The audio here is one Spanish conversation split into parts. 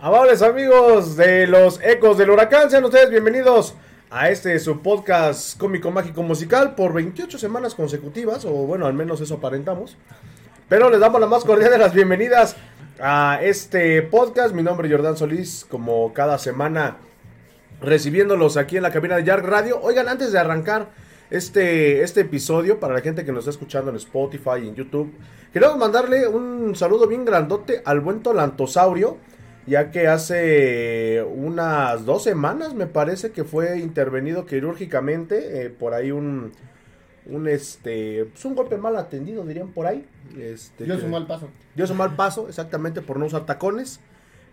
tardes amigos de los Ecos del Huracán, sean ustedes bienvenidos a este su podcast cómico mágico musical por 28 semanas consecutivas, o bueno, al menos eso aparentamos. Pero les damos la más cordial de las bienvenidas a este podcast. Mi nombre es Jordán Solís, como cada semana recibiéndolos aquí en la cabina de Yark Radio. Oigan, antes de arrancar este, este episodio, para la gente que nos está escuchando en Spotify y en YouTube, queremos mandarle un saludo bien grandote al buen Tolantosaurio ya que hace unas dos semanas me parece que fue intervenido quirúrgicamente eh, por ahí un un este pues un golpe mal atendido dirían por ahí este Dio su mal paso. dio su mal paso exactamente por no usar tacones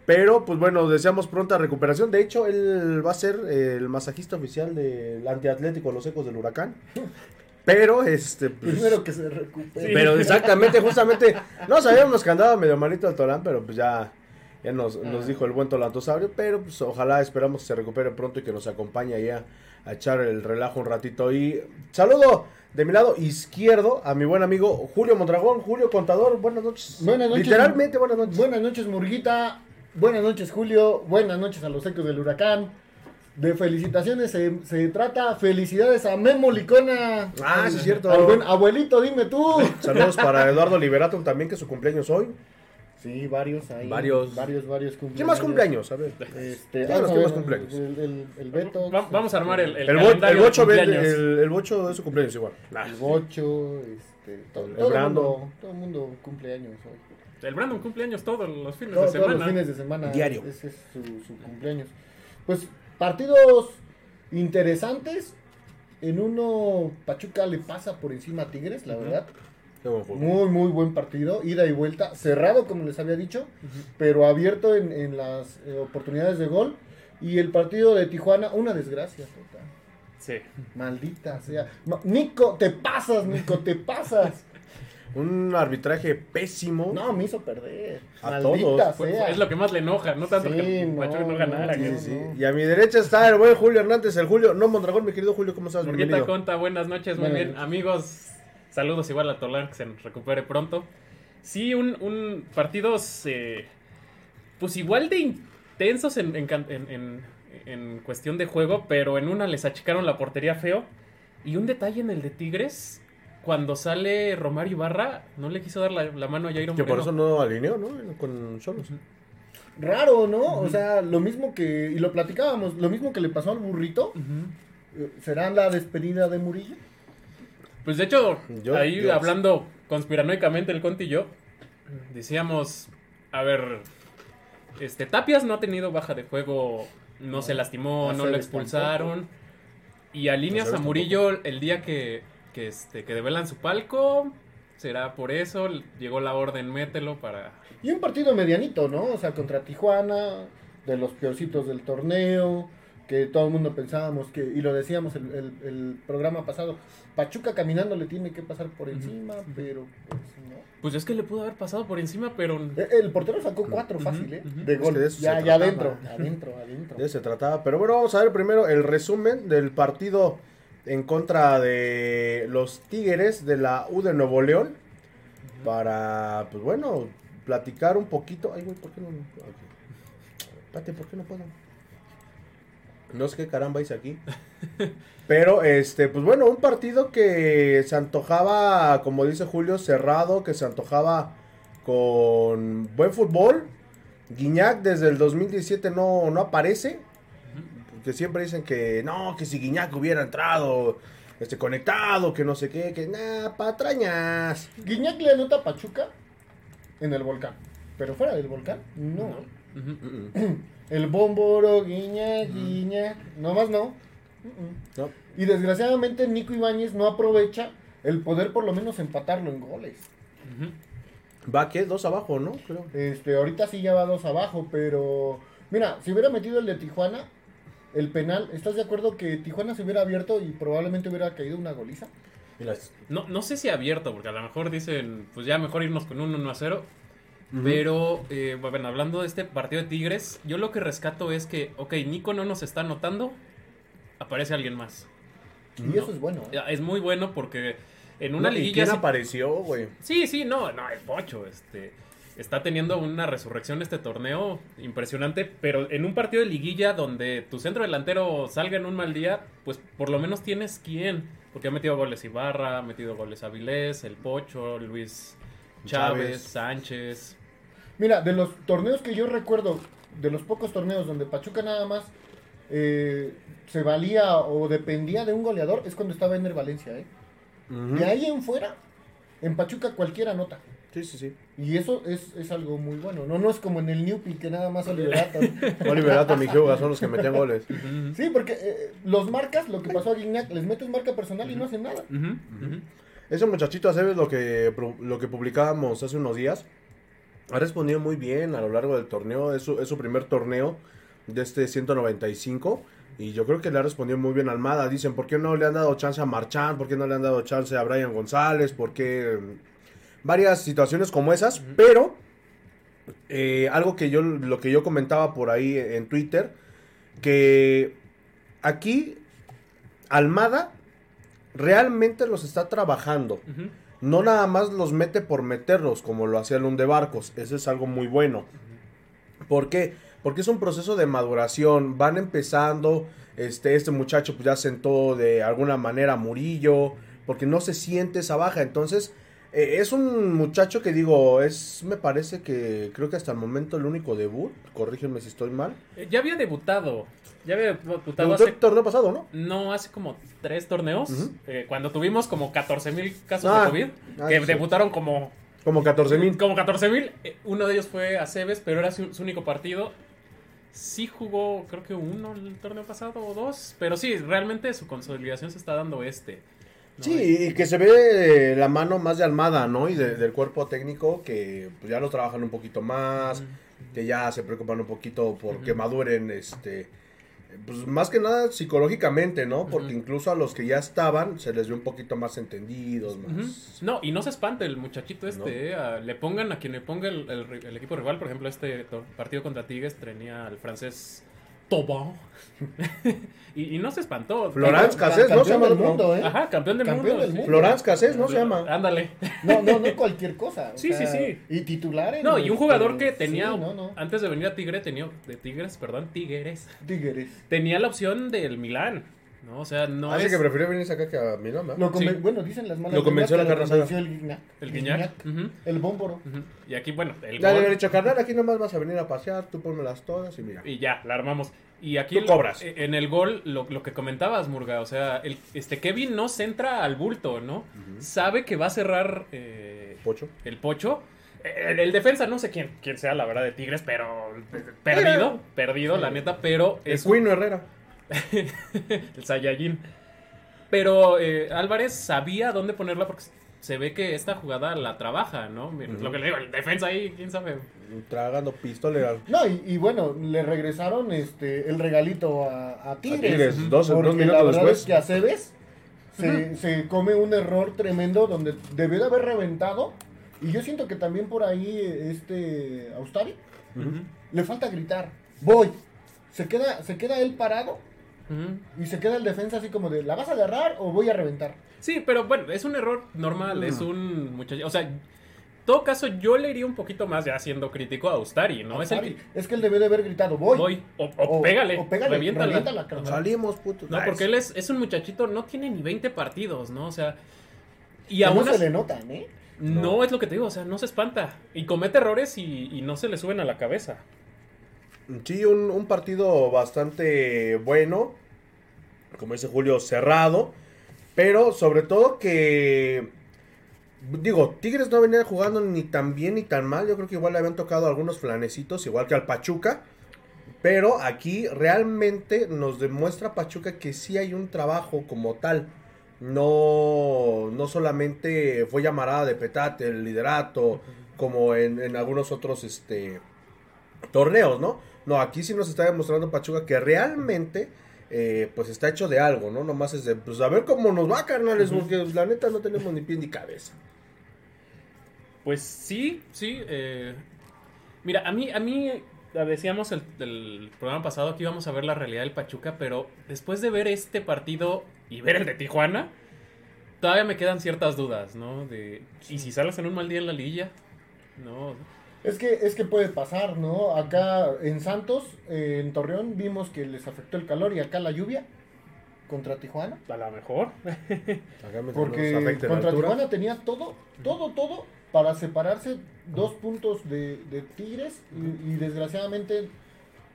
pero pues bueno deseamos pronta recuperación de hecho él va a ser eh, el masajista oficial del antiatlético Los Ecos del Huracán pero este pues, Primero que se recupere. pero exactamente, justamente, no sabíamos que andaba medio malito el Torán, pero pues ya, ya nos, nos dijo el buen Tolantosaurio, pero pues ojalá esperamos que se recupere pronto y que nos acompañe allá a echar el relajo un ratito. Y saludo de mi lado izquierdo a mi buen amigo Julio Mondragón, Julio Contador, buenas noches. Buenas noches. Literalmente buenas noches. Buenas noches, Murguita. Buenas noches, Julio. Buenas noches a los ecos del huracán. De felicitaciones se, se trata. Felicidades a Memo Licona. Ah, sí, es cierto. Al buen abuelito, dime tú. Saludos para Eduardo Liberato también, que su cumpleaños hoy. Sí, varios ahí. Varios. Varios, varios cumpleaños. ¿Quién más cumpleaños? A ver. Este, Díganos vamos a quién ver, más cumpleaños. El, el, el Beto. Va- vamos a armar el, el, El, bo- calendario el de bocho, vende- cumpleaños. el, el bocho de su cumpleaños igual. El Bocho. Este, todo, El todo el Brandon. mundo. Todo el mundo cumpleaños hoy. El Brandon cumpleaños todos los fines Todos, de todos semana. los fines de semana. Diario. Ese es su, su cumpleaños. Pues partidos interesantes. En uno, Pachuca le pasa por encima a Tigres, la verdad. Qué buen fútbol. Muy, muy buen partido. Ida y vuelta. Cerrado, como les había dicho. Pero abierto en, en las eh, oportunidades de gol. Y el partido de Tijuana, una desgracia. total. Sí. Maldita sea. Ma- Nico, te pasas, Nico, te pasas. Un arbitraje pésimo. No, me hizo perder. A Maldita todos. Sea. es lo que más le enoja, no tanto Sí, que no, Pachuca no ganara. que-. Sí. Y a mi derecha está el buen Julio Hernández, el Julio, no Mondragón, mi querido Julio, ¿cómo estás? Murguita Bienvenido. Conta, buenas noches, muy bien. noches. Amigos, saludos igual a Tolar, que se recupere pronto. Sí, un, un partidos, eh, pues igual de intensos en, en can- en- en- en cuestión de juego, pero en una les achicaron la portería feo. Y un detalle en el de Tigres, cuando sale Romario Ibarra, no le quiso dar la, la mano a Jairo Que por eso no alineó, ¿no? Con Solos. Raro, ¿no? O sea, lo mismo que, y lo platicábamos, lo mismo que le pasó al burrito, eh, ¿será la despedida de Murillo? Pues de hecho, Yo- ahí yo- hablando conspiranoicamente el Conti y yo, decíamos, a ver, este Tapias no ha tenido baja de juego, no se lastimó, no lo expulsaron. Y alineas a Murillo el día que, que, este, que develan su palco, será por eso, llegó la orden, mételo para... Y un partido medianito, ¿no? O sea, contra Tijuana, de los peorcitos del torneo, que todo el mundo pensábamos que, y lo decíamos el, el- el programa pasado, Pachuca caminando le tiene que pasar por encima, pero pues no. Pues es que le pudo haber pasado por encima, pero... Eh, El portero sacó cuatro fácil, ¿eh? ujú. De Es gol. que de eso ya, se ya adentro, adentro, adentro. De eso se trataba. Pero bueno, vamos a ver primero el resumen del partido en contra de los Tigres de la U de Nuevo León. Para, pues bueno, platicar un poquito. Ay, güey, ¿por qué no? ok. Espérate, ¿por qué no puedo? No sé qué caramba hice aquí. Pero, este, pues bueno, un partido que se antojaba, como dice Julio, cerrado, que se antojaba con buen fútbol. Guiñac desde el 2017 no, no aparece. Que siempre dicen que no, que si Guiñac hubiera entrado este, conectado, que no sé qué, que nada, patrañas. Guiñac le anota a Pachuca en el volcán. Pero fuera del volcán, no. El bomboro, Guiñac, Guiñac, nomás no. No. Y desgraciadamente Nico Ibáñez no aprovecha el poder por lo menos empatarlo en goles. Va que dos abajo, ¿no? Creo. Este, ahorita sí ya va dos abajo, pero mira, si hubiera metido el de Tijuana, el penal, ¿estás de acuerdo que Tijuana se hubiera abierto y probablemente hubiera caído una goliza? Mira, No, no sé si abierto, porque a lo mejor dicen, pues ya mejor irnos con un 1 a 0. Pero, eh, bueno, hablando de este partido de Tigres, yo lo que rescato es que, ok, Nico no nos está anotando, aparece alguien más. Y No. eso es bueno. ¿eh? Es muy bueno porque en una No, ¿y liguilla... quién apareció, güey? Sí, sí, no, no, el pocho, este... está teniendo una resurrección este torneo impresionante, pero en un partido de liguilla donde tu centro delantero salga en un mal día, pues por lo menos tienes quién, porque ha metido goles Ibarra, ha metido goles Avilés, El Pocho, Luis Chávez, Chávez. Sánchez. Mira, de los torneos que yo recuerdo, de los pocos torneos donde Pachuca nada más eh, se valía o dependía de un goleador, es cuando estaba Ener Valencia, ¿eh? De ahí en fuera, en Pachuca cualquiera nota. Sí, sí, sí. Y eso es, es algo muy bueno. No, no es como en el Newpie que nada más Oliverato. Oliver Atom y Hugo son los que metían goles. Sí, porque eh, los marcas, lo que pasó a Guignac, les metes marca personal y no hacen nada. Ese muchachito Aceves, lo que, lo que publicábamos hace unos días, ha respondido muy bien a lo largo del torneo. Es su, es su primer torneo de este 195. Y yo creo que le ha respondido muy bien a Almada. Dicen, ¿por qué no le han dado chance a Marchán? ¿Por qué no le han dado chance a Brian González? ¿Por qué? Varias situaciones como esas. Pero, eh, algo que yo, lo que yo comentaba por ahí en Twitter, que aquí Almada realmente los está trabajando. No nada más los mete por meterlos, como lo hacía el de Barcos. Eso es algo muy bueno. ¿Por qué? Porque es un proceso de maduración. Van empezando. Este, este muchacho pues ya sentó de alguna manera a Murillo. Porque no se siente esa baja. Entonces, eh, es un muchacho que digo, es, me parece que creo que hasta el momento el único debut. Corrígeme si estoy mal. Eh, Ya había debutado. Ya había debutado hace el torneo pasado, ¿no? No, hace como tres torneos, eh, cuando tuvimos como 14 mil casos Ah, de COVID, ah, que sí. debutaron como, Como 14 mil. como 14 mil. eh, uno de ellos fue Aceves, pero era su, su único partido. Sí jugó, creo que uno el torneo pasado o dos, pero sí, realmente su consolidación se está dando este. ¿No? Sí, y que se ve la mano más de Almada, ¿no? Y de- del cuerpo técnico que pues, ya lo trabajan un poquito más, que ya se preocupan un poquito por que Ujú. maduren, este, pues más que nada psicológicamente, ¿no? Porque incluso a los que ya estaban se les ve un poquito más entendidos, más... No, y no se espante el muchachito este, No. eh, le pongan a quien le ponga el, el- el equipo rival, por ejemplo, este partido contra Tigres tenía al francés Tobón y, y no se espantó. Florence Cassés, ¿no? Se llama el- mundo, ¿eh? Ajá, campeón del Campeón mundo. del sí. mundo. Florence Cassés, ¿no? Se llama. Ándale. No, no, no cualquier cosa. Sí, sí, sí. Y titular en No, y un este, jugador que sí, tenía, no, no. antes de venir a Tigre, tenía, de Tigres, perdón, Tigres, Tigres. tenía la opción del Milán, ¿no? O sea, no Así es... que prefirió venirse acá que a Milán, ¿verdad? Lo conven- Sí. Bueno, dicen las malas Lo convenció la convenció el Guignac. El Guiñac. Ujú, El Bómboro. Y aquí, bueno, el Ya le gol, había dicho, carnal, aquí nomás vas a venir a pasear, tú pónmelas todas y mira. y ya, la armamos. Y aquí Tú el- cobras. eh, en el gol, lo, lo que comentabas, Murga, o sea, el, este Kevin no centra al bulto, ¿no? Sabe que va a cerrar eh, Pocho. el pocho. El, el defensa, no sé quién, quién sea la verdad de Tigres, pero perdido, perdido, la neta, pero El es un- Cuino Herrera. el Saiyajin. Pero eh, Álvarez sabía dónde ponerla porque se ve que esta jugada la trabaja, ¿no? Mira. Lo que le digo, el defensa ahí, quién sabe. Tragando pistola. No, y, y bueno, le regresaron este el regalito a, a Tigres. Tigres, Ujú. dos- dos minutos la verdad después. es que Aceves se, se come un error tremendo donde debió de haber reventado. Y yo siento que también por ahí este Austari le falta gritar. Voy. Se queda, se queda él parado Y se queda el defensa así como de ¿la vas a agarrar o voy a reventar? Sí, pero bueno, es un error normal, es un muchacho. O sea, en todo caso, yo le iría un poquito más ya siendo crítico a Austari, ¿no? Es el que. Es que él debió de haber gritado voy. Voy. O, o O- pégale. o pégale, reviéntala. reviéntala, carnal. Salimos, puto. No, porque él es, es un muchachito, no tiene ni 20 partidos, ¿no? O sea. Y Que aún no se le notan, ¿eh? No, No. es lo que te digo, o sea, no se espanta. Y comete errores y, y no se le suben a la cabeza. Sí, un, partido bastante bueno, como dice Julio, cerrado, pero sobre todo que, digo, Tigres no venía jugando ni tan bien ni tan mal, yo creo que igual le habían tocado algunos flanecitos, igual que al Pachuca, pero aquí realmente nos demuestra Pachuca que sí hay un trabajo como tal. No, no solamente fue llamarada de petate el liderato, como en, en algunos otros este, torneos, ¿no? No, aquí sí nos está demostrando Pachuca que realmente eh, pues está hecho de algo, ¿no? Nomás es de, pues a ver cómo nos va, carnales, porque pues, la neta no tenemos ni pie ni cabeza. Pues sí, sí. eh, Mira, a mí, a mí eh, decíamos el, el programa pasado que íbamos a ver la realidad del Pachuca, pero después de ver este partido y ver el de Tijuana, todavía me quedan ciertas dudas, ¿no? De, ¿Y si sales en un mal día en la liguilla? No. Es que, es que puede pasar, ¿no? Acá en Santos, eh, en Torreón, vimos que les afectó el calor y acá la lluvia contra Tijuana. A lo mejor. Porque contra. Tijuana tenía todo, todo, todo para separarse dos puntos de, de Tigres y, y desgraciadamente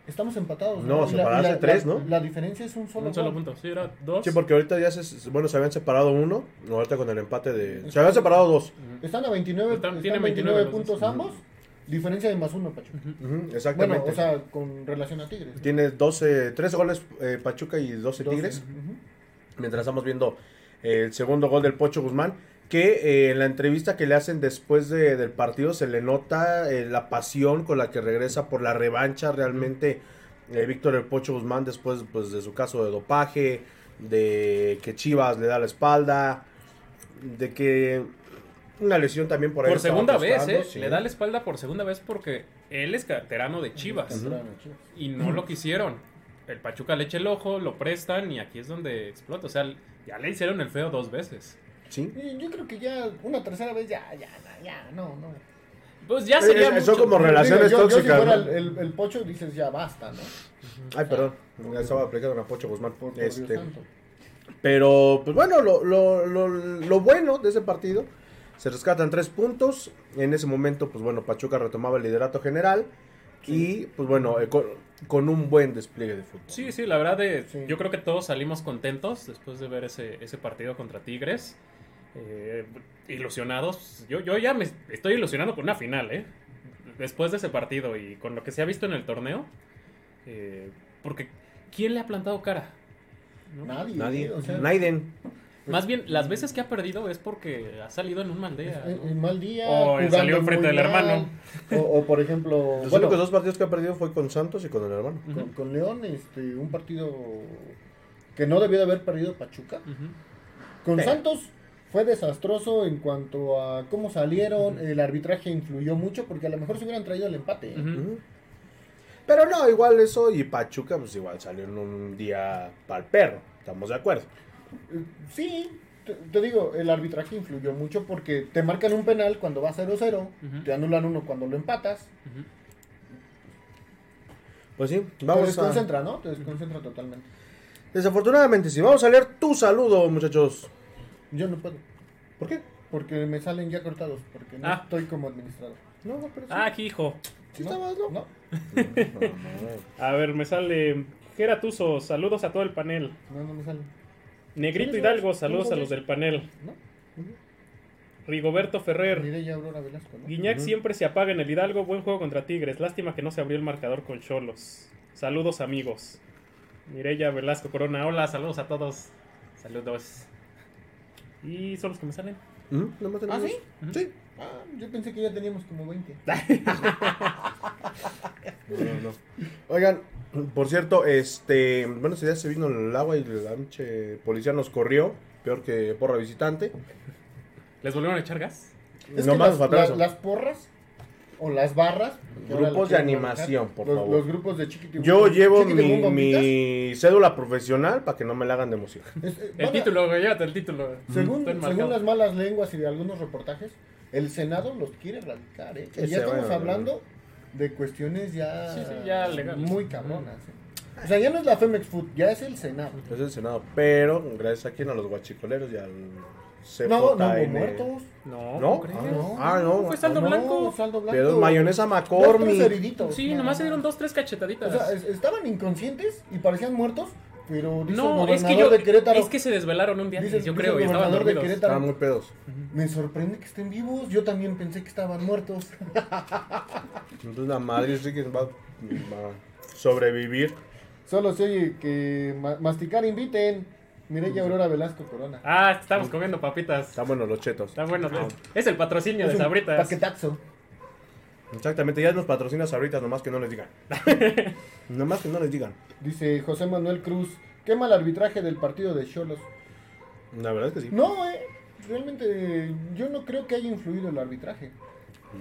estamos empatados. No, Y separarse tres, la- ¿no? La diferencia es un solo, Un solo punto. Sí, era dos. Sí, porque ahorita ya se, bueno, se habían separado uno, no, ahorita con el empate de... Se habían separado dos. Están a 29, Están- están tienen 29, 29 los puntos ambos, diferencia de más uno, Pachuca. Bueno, exactamente. o sea, con relación a Tigres. Tiene 12, 13 goles eh, Pachuca y 12 Tigres. Mientras estamos viendo eh, el segundo gol del Pocho Guzmán, que eh, en la entrevista que le hacen después de- del partido se le nota eh, la pasión con la que regresa por la revancha realmente eh, Víctor el Pocho Guzmán después pues, de su caso de dopaje, de que Chivas le da la espalda, de que una lesión también por ahí. Por segunda vez, ¿eh? sí. Le da la espalda por segunda vez porque él es canterano de Chivas. Canterano, Chivas. Y no lo quisieron. El Pachuca le echa el ojo, lo prestan y aquí es donde explota. O sea, ya le hicieron el feo dos veces. Sí. Yo creo que ya una tercera vez ya, ya, ya, no, no. Pues ya Eh, sería eh, son mucho. como relaciones Digo, yo, yo tóxicas, si fuera ¿no? el, el- el pocho dices ya basta, ¿no? Ay, perdón. Ya estaba aplicando una Pocho Guzmán. Por, por Este. Pero, pues bueno, lo, lo, lo, lo bueno de ese partido, se rescatan tres puntos. En ese momento, pues bueno, Pachuca retomaba el liderato general. Y, pues bueno, eh, con, con un buen despliegue de fútbol. Sí, sí, la verdad, de, Sí. yo creo que todos salimos contentos después de ver ese, ese partido contra Tigres. Eh, ilusionados. Yo, yo ya me estoy ilusionando con una final, ¿eh? Después de ese partido y con lo que se ha visto en el torneo. eh, porque, ¿quién le ha plantado cara? ¿No? Nadie. Nadie. o sea, Naiden. Más bien, las veces que ha perdido es porque ha salido en un mal día. en, ¿no? en mal día. O salió enfrente del hermano. O, o, por ejemplo, Los bueno, únicos dos partidos que ha perdido fue con Santos y con el hermano. Con, con León, este, un partido que no debió de haber perdido Pachuca. Con Sí. Santos fue desastroso en cuanto a cómo salieron, el arbitraje influyó mucho porque a lo mejor se hubieran traído el empate. ¿eh? Pero no, igual eso y Pachuca, pues igual salió en un día para el perro. Estamos de acuerdo. Sí, te, te digo, el arbitraje influyó mucho porque te marcan un penal cuando va 0-0, Ujú. te anulan uno cuando lo empatas, Ujú. Pues sí, te vamos a... desconcentra, ¿no? Te desconcentra totalmente. Desafortunadamente, sí. Vamos a leer tu saludo, muchachos. Yo no puedo, ¿Por qué? porque me salen ya cortados, porque no Ah. estoy como administrador. No, no, pero sí. Ah, aquí, hijo. Sí ¿No? estabas, ¿no? No, A ver, me sale Geratuso, saludos a todo el panel. no, no me salen. Negrito ¿Quiénes Hidalgo, saludos a ¿Quiénes los del panel. ¿No? Rigoberto Ferrer. Mireya Aurora Velasco, ¿no? Guiñac siempre se apaga en el Hidalgo. Buen juego contra Tigres. Lástima que no se abrió el marcador con Cholos. Saludos, amigos. Mireya Velasco Corona. Hola, saludos a todos. Saludos. Y son los que me salen. ¿Ah, sí? Sí. Ah, yo pensé que ya teníamos como 20. No, no, no. Oigan, por cierto, este, bueno, ese día se vino el agua y la policía nos corrió, peor que porra visitante. ¿Les volvieron a echar gas? Es No que más las, la- las porras o las barras. Grupos de animación, manejar, por los, favor. Los grupos de chiquitibum. Yo llevo mi, cédula profesional para que no me la hagan de emoción. es- eh, El título, güey, llévate el título. Según, según las malas lenguas y de algunos reportajes, el Senado los quiere erradicar. ¿eh? Y ya estamos hablando de cuestiones ya, Sí, sí, ya legales. muy cabronas. ¿eh? O sea, ya no es la Femex Food, ya es el Senado. Es el Senado, pero gracias a quien a los guachicoleros y al CJN. No, no hubo muertos. No, ¿No? ¿cómo Ah, no. Ah, no. Fue saldo No, blanco. saldo blanco. Pero mayonesa McCormick. Sí, nomás se dieron dos, tres O cachetaditas. sea, es- estaban inconscientes y parecían muertos, pero dice el no, es que yo. de Querétaro. Es que se desvelaron un día dice- antes, yo creo, el y estaban gobernador de dormidos. Querétaro, Estaban muy pedos. Me sorprende que estén vivos. Yo también pensé que estaban muertos. Entonces la madre sí que va, va a sobrevivir. Solo se oye que ma- masticar inviten. Mireya Aurora Velasco Corona. Ah, estamos comiendo papitas. Están buenos los chetos. Está bueno. Es el patrocinio de Es Sabritas. Paquetaxo. Exactamente, ya nos patrocinas ahorita, nomás que no les digan. nomás que no les digan. Dice José Manuel Cruz. Qué mal arbitraje del partido de Cholos. La verdad es que sí. No, eh. Realmente yo no creo que haya influido el arbitraje.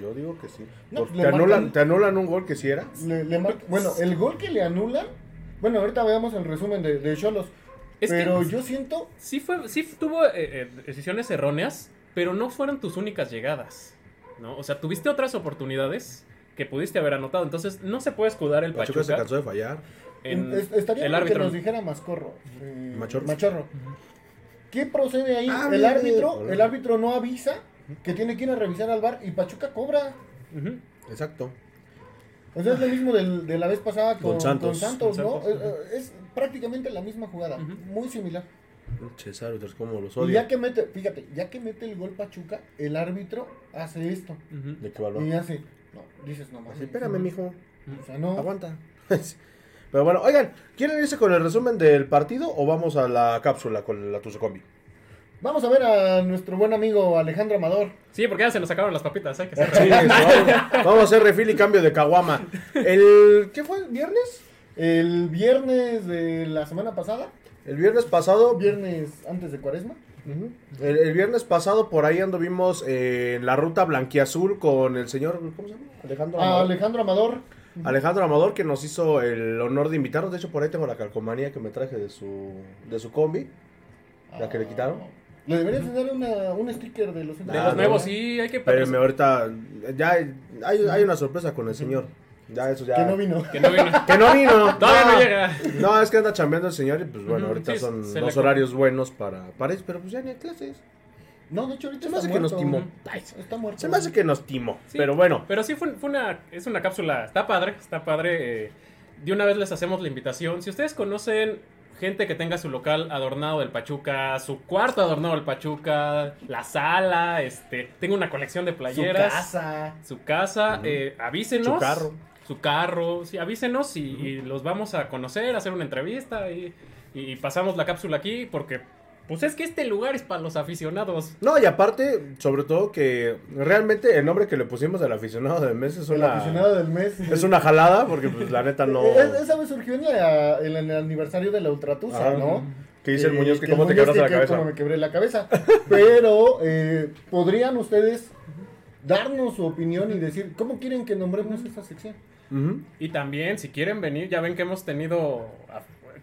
Yo digo que sí. No, te, anulan, marcan- te anulan un gol que sí era. Le- le mar- bueno, el gol que le anulan. Bueno, ahorita veamos el resumen de, de Cholos. Es que- pero yo siento. Sí, fue, sí tuvo eh, eh, decisiones erróneas, pero no fueron tus únicas llegadas. ¿No? O sea, tuviste otras oportunidades que pudiste haber anotado. Entonces, no se puede escudar el Pachuca se Pachuca cansó de fallar. en Es- Estaría el bien que árbitro. nos dijera Mascorro. eh, Machorro. Machorro. ¿Qué procede ahí? Ah, el árbitro, el árbitro no avisa que tiene que ir a revisar al bar y Pachuca cobra. Exacto. O sea, es lo mismo del- de la vez pasada con, Con Santos. con Santos, Con ¿no? Santos, Eh, eh, Es, prácticamente la misma jugada, muy similar. Pinches árbitros, cómo los Y odio. ya que mete, fíjate, ya que mete el gol Pachuca, el árbitro hace esto. Ujú. ¿De qué valor? Y hace, no, dices nomás. Así, espérame, mijo. O sea, no. Aguanta. Pero bueno, oigan, ¿quieren irse con el resumen del partido o vamos a la cápsula con la Tuzocombi? Vamos a ver a nuestro buen amigo Alejandro Amador. Sí, porque ya se nos acabaron las papitas. Hay que Sí, hacer- vamos, vamos a hacer refil y cambio de caguama. El, ¿Qué fue? ¿El viernes? El viernes de la semana pasada, El viernes pasado. viernes antes de Cuaresma, el, el viernes pasado por ahí anduvimos eh, en la ruta blanquiazul con el señor, ¿cómo se llama? Alejandro a Amador. Alejandro Amador. Alejandro Amador que nos hizo el honor de invitarnos. De hecho, por ahí tengo la calcomanía que me traje de su, de su combi. La que le quitaron. Le deberías de dar una, un sticker de los De Ah, los no. nuevos, sí, hay que Pero ahorita ya hay, hay una sorpresa con el señor. Ya eso ya. Que no vino. Que no vino. Que no vino. Todavía no llega. No, es que anda chambeando el señor y pues bueno, ahorita sí, son dos horarios buenos para, para eso, pero pues ya ni hay clases. No, de hecho ahorita Se me hace que nos timó. Está muerto. Se me hace que nos timó. Sí, Pero bueno, Pero sí fue, fue una, es una cápsula, está padre, está padre. eh, de una vez les hacemos la invitación. Si ustedes conocen gente que tenga su local adornado del Pachuca, su cuarto adornado del Pachuca, la sala, este, tengo una colección de Su playeras, casa. su casa, eh, avísenos. Su carro. Su carro, sí, avísenos y, y los vamos a conocer, hacer una entrevista y, y pasamos la cápsula aquí porque, pues es que este lugar es para los aficionados. no, y aparte, sobre todo que realmente el nombre que le pusimos al aficionado del mes es El una, aficionado del mes. es una jalada, porque pues la neta no. Eh, Esa vez surgió en, la- en el aniversario de la Ultratusa, Ajá. ¿no? Que dice el Eh, Muñoz que el cómo te quebraste la que- que cabeza. cómo me quebré la cabeza. Pero eh, podrían ustedes darnos su opinión y decir cómo quieren que nombremos esta sección. Y también, si quieren venir, ya ven que hemos tenido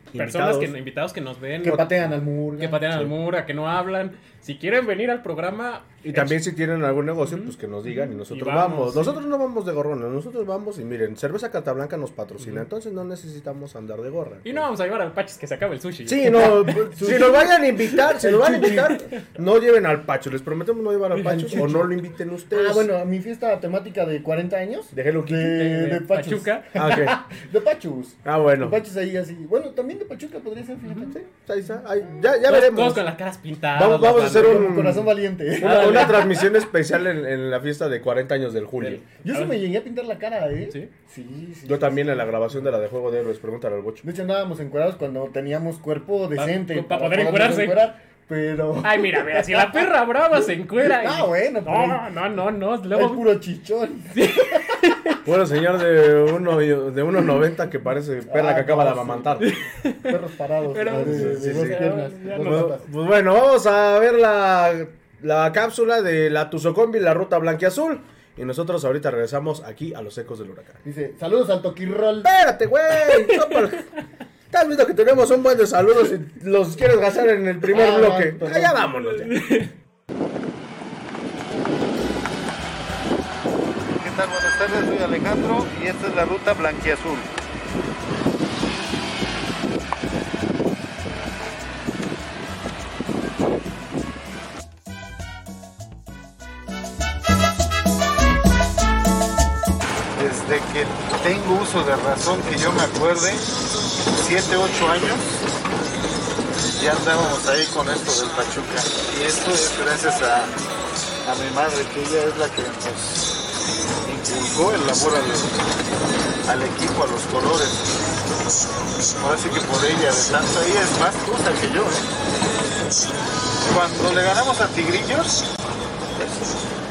personas Invitados. que invitados que nos ven, Que patean al muro. que patean Sí. al muro, que no hablan. Si quieren venir al programa, Y también si tienen algún negocio, pues que nos digan y nosotros Y vamos. vamos, sí. Nosotros no vamos de gorrones, nosotros vamos y miren, Cerveza Catablanca nos patrocina, entonces no necesitamos andar de gorra. y no vamos a llevar al Pachis que se acabe el sushi. Sí, no, si nos vayan a invitar, si nos van a invitar, no lleven al Pacho, les prometemos no llevar al Pacho o no lo inviten ustedes. Ah, bueno, a mi fiesta temática de 40 años. De Hello Kitty. De, de, de Pachus. Pachuca. Ah. De Pachus. Ah, De bueno. Pachus ahí así. Bueno, también Pachuca podría ser, fíjate. Sí, ahí está, ahí, ya, ya Todos- veremos. Todos con las caras pintadas. Vamos- vamos a hacer un- corazón valiente. Una, una transmisión especial en, en la fiesta de 40 años del Julio. Yo sí me llegué a pintar la cara, ¿eh? ¿Sí? Sí, sí. Yo también en la grabación de la de Juego de Héroes, pregúntale al bocho. De hecho, andábamos encuerados cuando teníamos cuerpo decente. pa poder encuerarse. encuerar, pero. Ay, mira, mira, si la perra brava se encuera. y- Ah, bueno, pero No, no, no, no. Es Luego, puro chichón. Bueno, señor de uno de 1.90 que parece perra Ah, que acaba no, de sí. amamantar. Perros parados. Pero- de, Sí, sí. piernas. Dos Pues, bueno, vamos a ver la, la cápsula de la Tuzocombi, la ruta blanquiazul. Y nosotros ahorita regresamos aquí a los ecos del huracán. Dice, saludos al Toquirrol. Espérate, güey. Estás viendo que tenemos un buen de saludos y los quieres gastar en el primer Ah, bloque. Allá vámonos ya. Buenas tardes, soy Alejandro y esta es la ruta blanquiazul. Desde que tengo uso de razón, que yo me acuerde, 7, 8 años, ya andábamos ahí con esto del Pachuca. Y esto es gracias a, a mi madre, que ella es la que nos inculcó el amor al, al equipo, a los colores. Ahora sí que por ella, de tanto, ella es más tusa que yo. ¿eh? Cuando le ganamos a Tigrillos,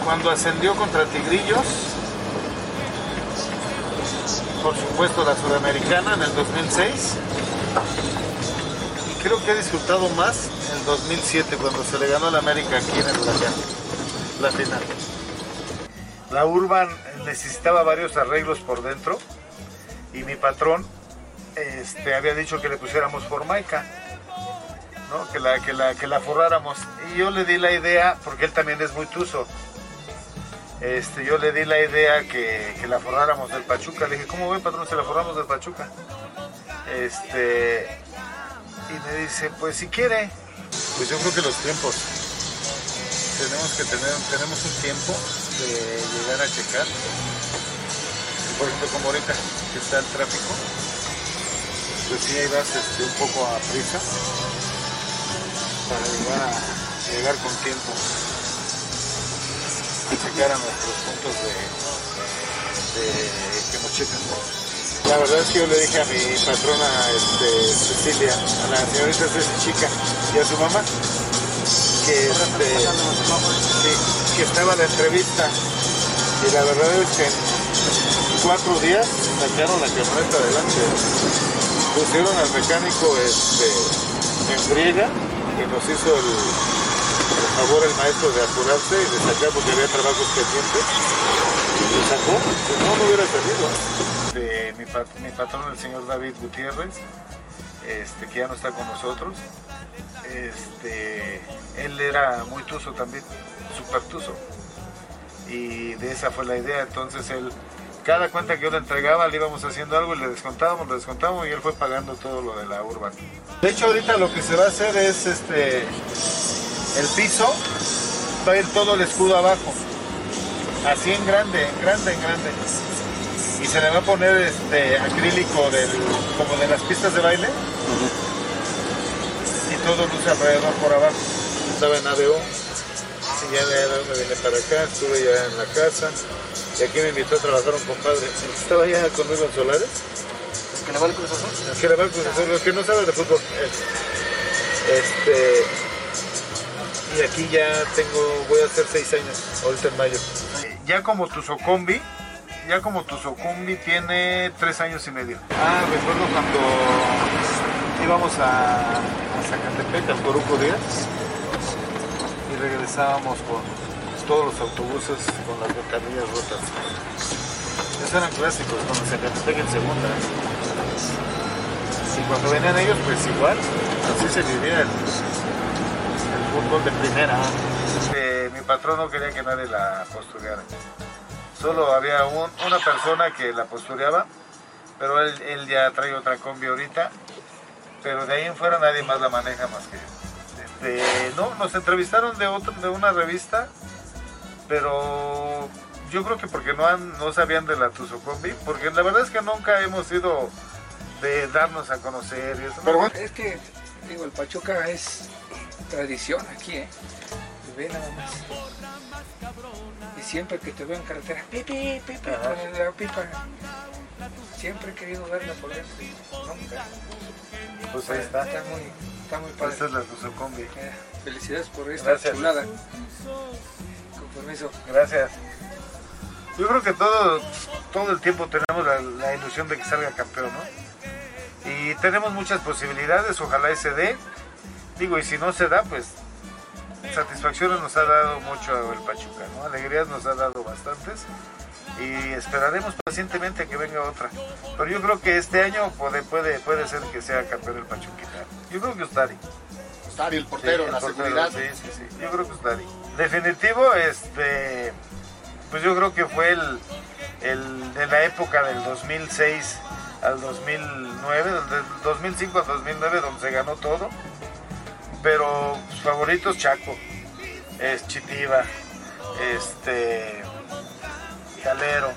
cuando ascendió contra Tigrillos, por supuesto la sudamericana en el 2006, y creo que he disfrutado más en el 2007 cuando se le ganó al América aquí en el Huracán, la final. La Urban necesitaba varios arreglos por dentro y mi patrón este, había dicho que le pusiéramos formaica, ¿no? que, la, que, la, que la forráramos. Y yo le di la idea, porque él también es muy tuso, este, yo le di la idea que, que la forráramos del Pachuca. Le dije, ¿cómo ven, patrón, si la forramos del Pachuca? Este, y me dice, pues si quiere. Pues yo creo que los tiempos. Tenemos que tener, tenemos un tiempo de llegar a checar. Por ejemplo, como ahorita que está el tráfico, pues sí, ahí vas este, un poco a prisa para llegar, a, llegar con tiempo y checar a nuestros puntos de, que nos chequen. La verdad es que yo le dije a mi patrona este, Cecilia, a la señorita Ceci Chica y a su mamá que, este, que, estaba la entrevista y la verdad es que en cuatro días sacaron la camioneta adelante pusieron al mecánico este, en friega y nos hizo el, favor el maestro de apurarse y de sacar porque había trabajos pendientes. Y sacó, si no, no hubiera salido. Mi, pat- patrón, el señor David Gutiérrez, este, que ya no está con nosotros, este, él era muy tuso también, súper tuso. Y de esa fue la idea, entonces él cada cuenta que yo le entregaba le íbamos haciendo algo y le descontábamos, le descontábamos y él fue pagando todo lo de la urban. De hecho ahorita lo que se va a hacer es este el piso, va a ir todo el escudo abajo. Así en grande, en grande, en grande. Y se le va a poner este acrílico del, como de las pistas de baile. Todo luce alrededor por abajo. Estaba en ABO. Y ya de me vine para acá, estuve ya en la casa. Y aquí me invitó a trabajar un compadre. Estaba ya conmigo en Solares. ¿Que le va el Cruz Azul? El que le va al Cruz Azul, el que no sabe de fútbol. Este. Y aquí ya tengo, voy a hacer seis años, ahorita en mayo. Ya como tu Socombi, ya como tu Socombi tiene tres años y medio. Ah, recuerdo cuando íbamos a, a Zacatepec, al Coruco Díaz, y regresábamos con todos los autobuses con las ventanillas rotas. Esos eran clásicos, cuando Zacatepec en segunda. Y cuando venían ellos, pues igual, así se vivía el, el fútbol de primera. Mi patrón no quería que nadie la postureara. Solo había un- una persona que la postureaba, pero él ya trae otra combi ahorita. Pero de ahí en fuera nadie más la maneja más que él. Este, no, nos entrevistaron de, otro, de una revista, pero yo creo que porque no, han, no sabían de la Tuzocombi, porque la verdad es que nunca hemos sido de darnos a conocer y eso. Pero bueno, es que, digo, el Pachuca es tradición aquí, ¿eh? Ve nada más. Y siempre que te veo en carretera, pipi, pipi, con la pipa. Siempre he querido verla por dentro. Nunca. Pues ahí está. Está muy, está muy padre. Esta es la Tuzocombi. Eh, Felicidades por esta Gracias. chulada. Con permiso. Gracias. Yo creo que todo, todo el tiempo tenemos la, la ilusión de que salga campeón, ¿no? Y tenemos muchas posibilidades, ojalá y se dé. Digo, y si no se da, pues satisfacciones nos ha dado mucho el Pachuca, ¿no? Alegrías nos ha dado bastantes. Y esperaremos pacientemente a que venga otra. Pero yo creo que este año puede, puede, puede ser que sea campeón el Pachuquita. Yo creo que Ustari. Ustari, el portero, Sí, la portero, seguridad. Sí, sí, sí. Yo creo que Ustari. Definitivo, este, pues yo creo que fue el, el de la época del 2006 al 2009, del 2005 al 2009, donde se ganó todo. Pero sus favoritos, Chaco, es Chitiva, este, Calero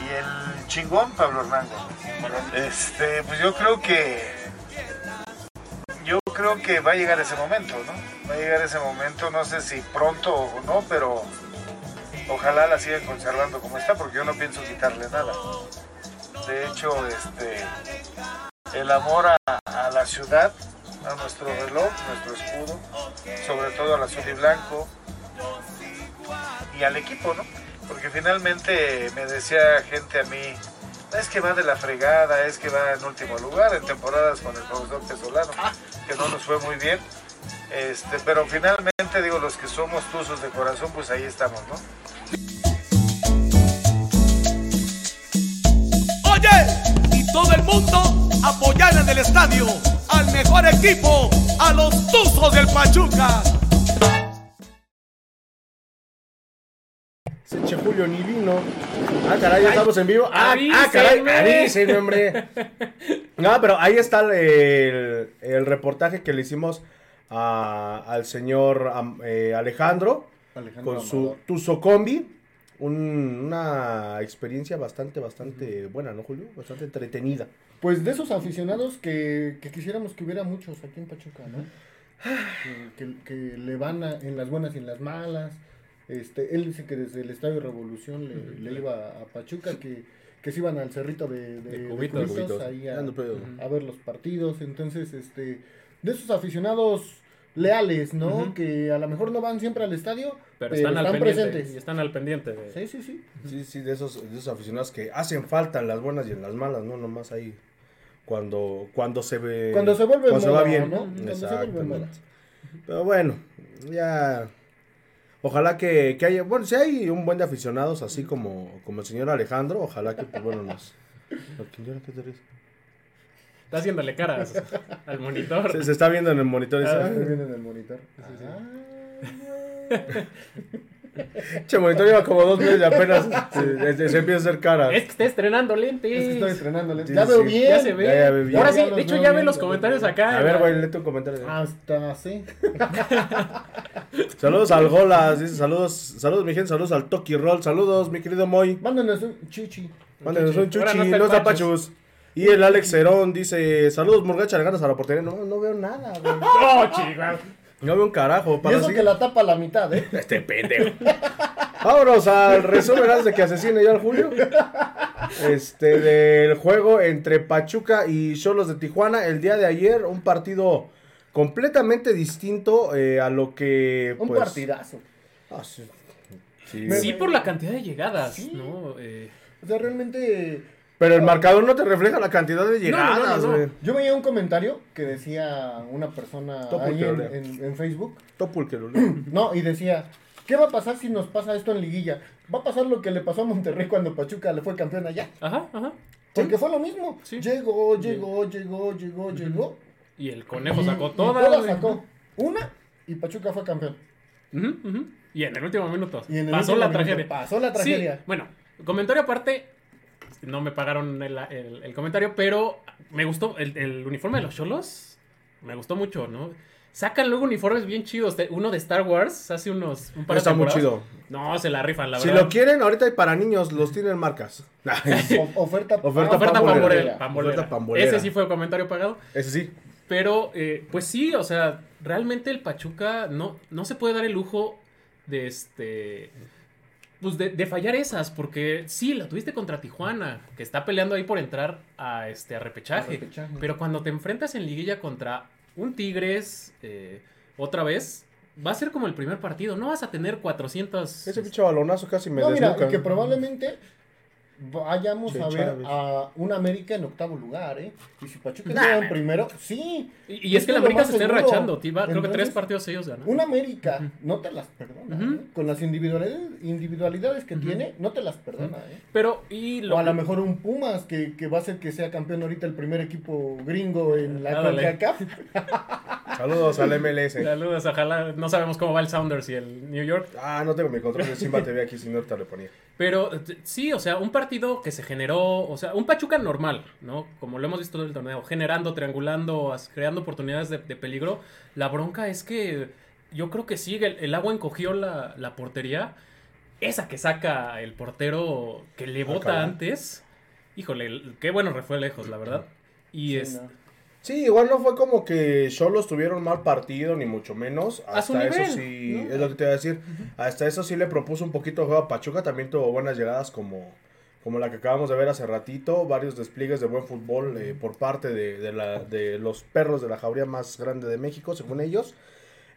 y el chingón Pablo Hernando. Este, pues yo creo que yo creo que va a llegar ese momento, ¿no? Va a llegar ese momento, no sé si pronto o no, pero ojalá la sigan conservando como está, porque yo no pienso quitarle nada. De hecho, este, el amor a la ciudad, a nuestro reloj, nuestro escudo, sobre todo al azul y blanco, y al equipo, ¿no? Porque finalmente me decía gente a mí, es que va de la fregada, es que va en último lugar en temporadas con el profesor Pesolano, que no nos fue muy bien. Este, pero finalmente digo, los que somos tuzos de corazón, pues ahí estamos, ¿no? Oye, y todo el mundo apoyar en el estadio al mejor equipo, a los Tuzos del Pachuca. Ese Che Julio ni vino. Ah, caray, ya estamos en vivo. Ah, ah, caray, avísenme. hombre. No, pero ahí está el, el reportaje que le hicimos a- al señor eh, Alejandro Alejandro con su. Tuzo Combi. Un- una experiencia bastante, bastante buena, ¿no, Julio? Bastante entretenida. Pues de esos aficionados que, que quisiéramos que hubiera muchos aquí en Pachuca, ¿no? Que, que- que le van a- en las buenas y en las malas. Este, él dice que desde el Estadio Revolución le, le iba a Pachuca, que, que se iban al cerrito de, de- De de Cubitos. Cubitos, ahí a, Ando pedo. a ver los partidos. Entonces, este, de esos aficionados leales, ¿no? Que a lo mejor no van siempre al estadio, Pero están, al pendiente. presentes. Y están al pendiente. de- Sí, sí, sí. Sí, sí, de esos, de esos aficionados que hacen falta en las buenas y en las malas, ¿no? Nomás ahí cuando, cuando se ve... Cuando se vuelve cuando se va bien. ¿no? Cuando se vuelve Exactamente. Pero bueno, ya... Ojalá que, que haya... Bueno, si hay un buen de aficionados así como, como el señor Alejandro, ojalá que, pues bueno, nos... ¿Qué qué te ríes? Está haciéndole caras al monitor. Se, se está viendo en el monitor. Ah, ese, Estoy viendo en el monitor. Che, monitor lleva como dos meses y apenas se, se- se empieza a hacer cara. Es que está estrenando Es que lentes. estoy estrenándole. Sí, ya sí. veo bien. Ya se ve. Ya, ya ve bien. Ahora sí, de hecho ya ve los comentarios acá. A ver, güey, lee tu comentario. Hasta así. Saludos al Golas, dice saludos, saludos mi gente, saludos al Toki Roll, saludos mi querido Moy. Mándanos un chichi. Mándenos un chuchi, no está no Y el Alex Cerón dice, saludos Murgacha, le ganas a la portería. No, no veo nada, güey. No, chica. No veo un carajo. Y Para eso así- que la tapa a la mitad, ¿eh? Este pendejo. Vámonos al resumen antes de que asesine ya al Julio. Este, del juego entre Pachuca y Cholos de Tijuana. El día de ayer, un partido completamente distinto eh, a lo que. Un pues, partidazo. ah, sí. Sí. Me- Sí, por la cantidad de llegadas, Sí. ¿no? Eh, O sea, realmente. Pero el marcador no te refleja la cantidad de llegadas, no, no, no. güey. Yo veía un comentario que decía una persona ahí en, lea. en- en Facebook. Topul que lo leo. No, y decía. ¿Qué va a pasar si nos pasa esto en liguilla? Va a pasar lo que le pasó a Monterrey cuando Pachuca le fue campeón allá. ajá, ajá. Porque fue lo mismo. Sí. Llegó, llegó, llegó, llegó, llegó. Y el conejo Y- sacó todas. todas güey. sacó. Una y Pachuca fue campeón. Ujú, ujú. Y en el último minuto. Y en el pasó último la minuto tragedia. pasó la Sí, tragedia. bueno, comentario aparte. No me pagaron el, el- el comentario, pero me gustó. El, el uniforme de los cholos me gustó mucho, ¿no? Sacan luego uniformes bien chidos. Uno de Star Wars hace unos. Un par de Está muy chido. No, se la rifan, la Si verdad. lo quieren, ahorita hay para niños, los tienen marcas. O- oferta, Oferta Oferta pambolera. pambolera. pambolera. Oferta pambolera. Ese sí fue comentario pagado. Ese sí. Pero, eh, pues sí, o sea, realmente el Pachuca no, no se puede dar el lujo de este. Pues de, de fallar esas, porque sí, la tuviste contra Tijuana, que está peleando ahí por entrar a este a repechaje. A repechaje. Pero cuando te enfrentas en liguilla contra un Tigres, eh, otra vez, va a ser como el primer partido. No vas a tener 400. Ese pinche balonazo casi me No, desnuca. que probablemente vayamos Che, a ver Chávez. a un América en octavo lugar, ¿eh? Y si Pachuca Nah, queda en primero, sí. Y, y es que el lo América se está enrachando. Tiva- creo que tres partidos ellos ganan. Un América no te las perdona. ¿eh? Con las individualidades, individualidades que tiene, no te las perdona. ¿eh? Pero, y lo, O a lo mejor un Pumas que, que va a ser que sea campeón ahorita el primer equipo gringo en la. CONCACAF. Saludos al MLS. Saludos, ojalá. No sabemos cómo va el Sounders y el New York. Ah, no tengo mi control de Simba TV aquí, si no ahorita le ponía. Pero sí, o sea, un partido que se generó, o sea, un Pachuca normal, ¿no? Como lo hemos visto todo el torneo, generando, triangulando, creando oportunidades de, de peligro. La bronca es que yo creo que sí, el, el agua encogió la, la portería. Esa que saca el portero que le bota antes. Híjole, qué bueno refue lejos, la verdad. Y Sí, es. no. Sí, igual no fue como que Cholos tuvieron mal partido, ni mucho menos. A su Hasta eso nivel, sí, ¿no? es lo que te iba a decir. Hasta eso sí le propuso un poquito de juego a Pachuca. También tuvo buenas llegadas como, como la que acabamos de ver hace ratito. Varios despliegues de buen fútbol eh, por parte de, de la, de los perros de la jauría más grande de México, según ellos.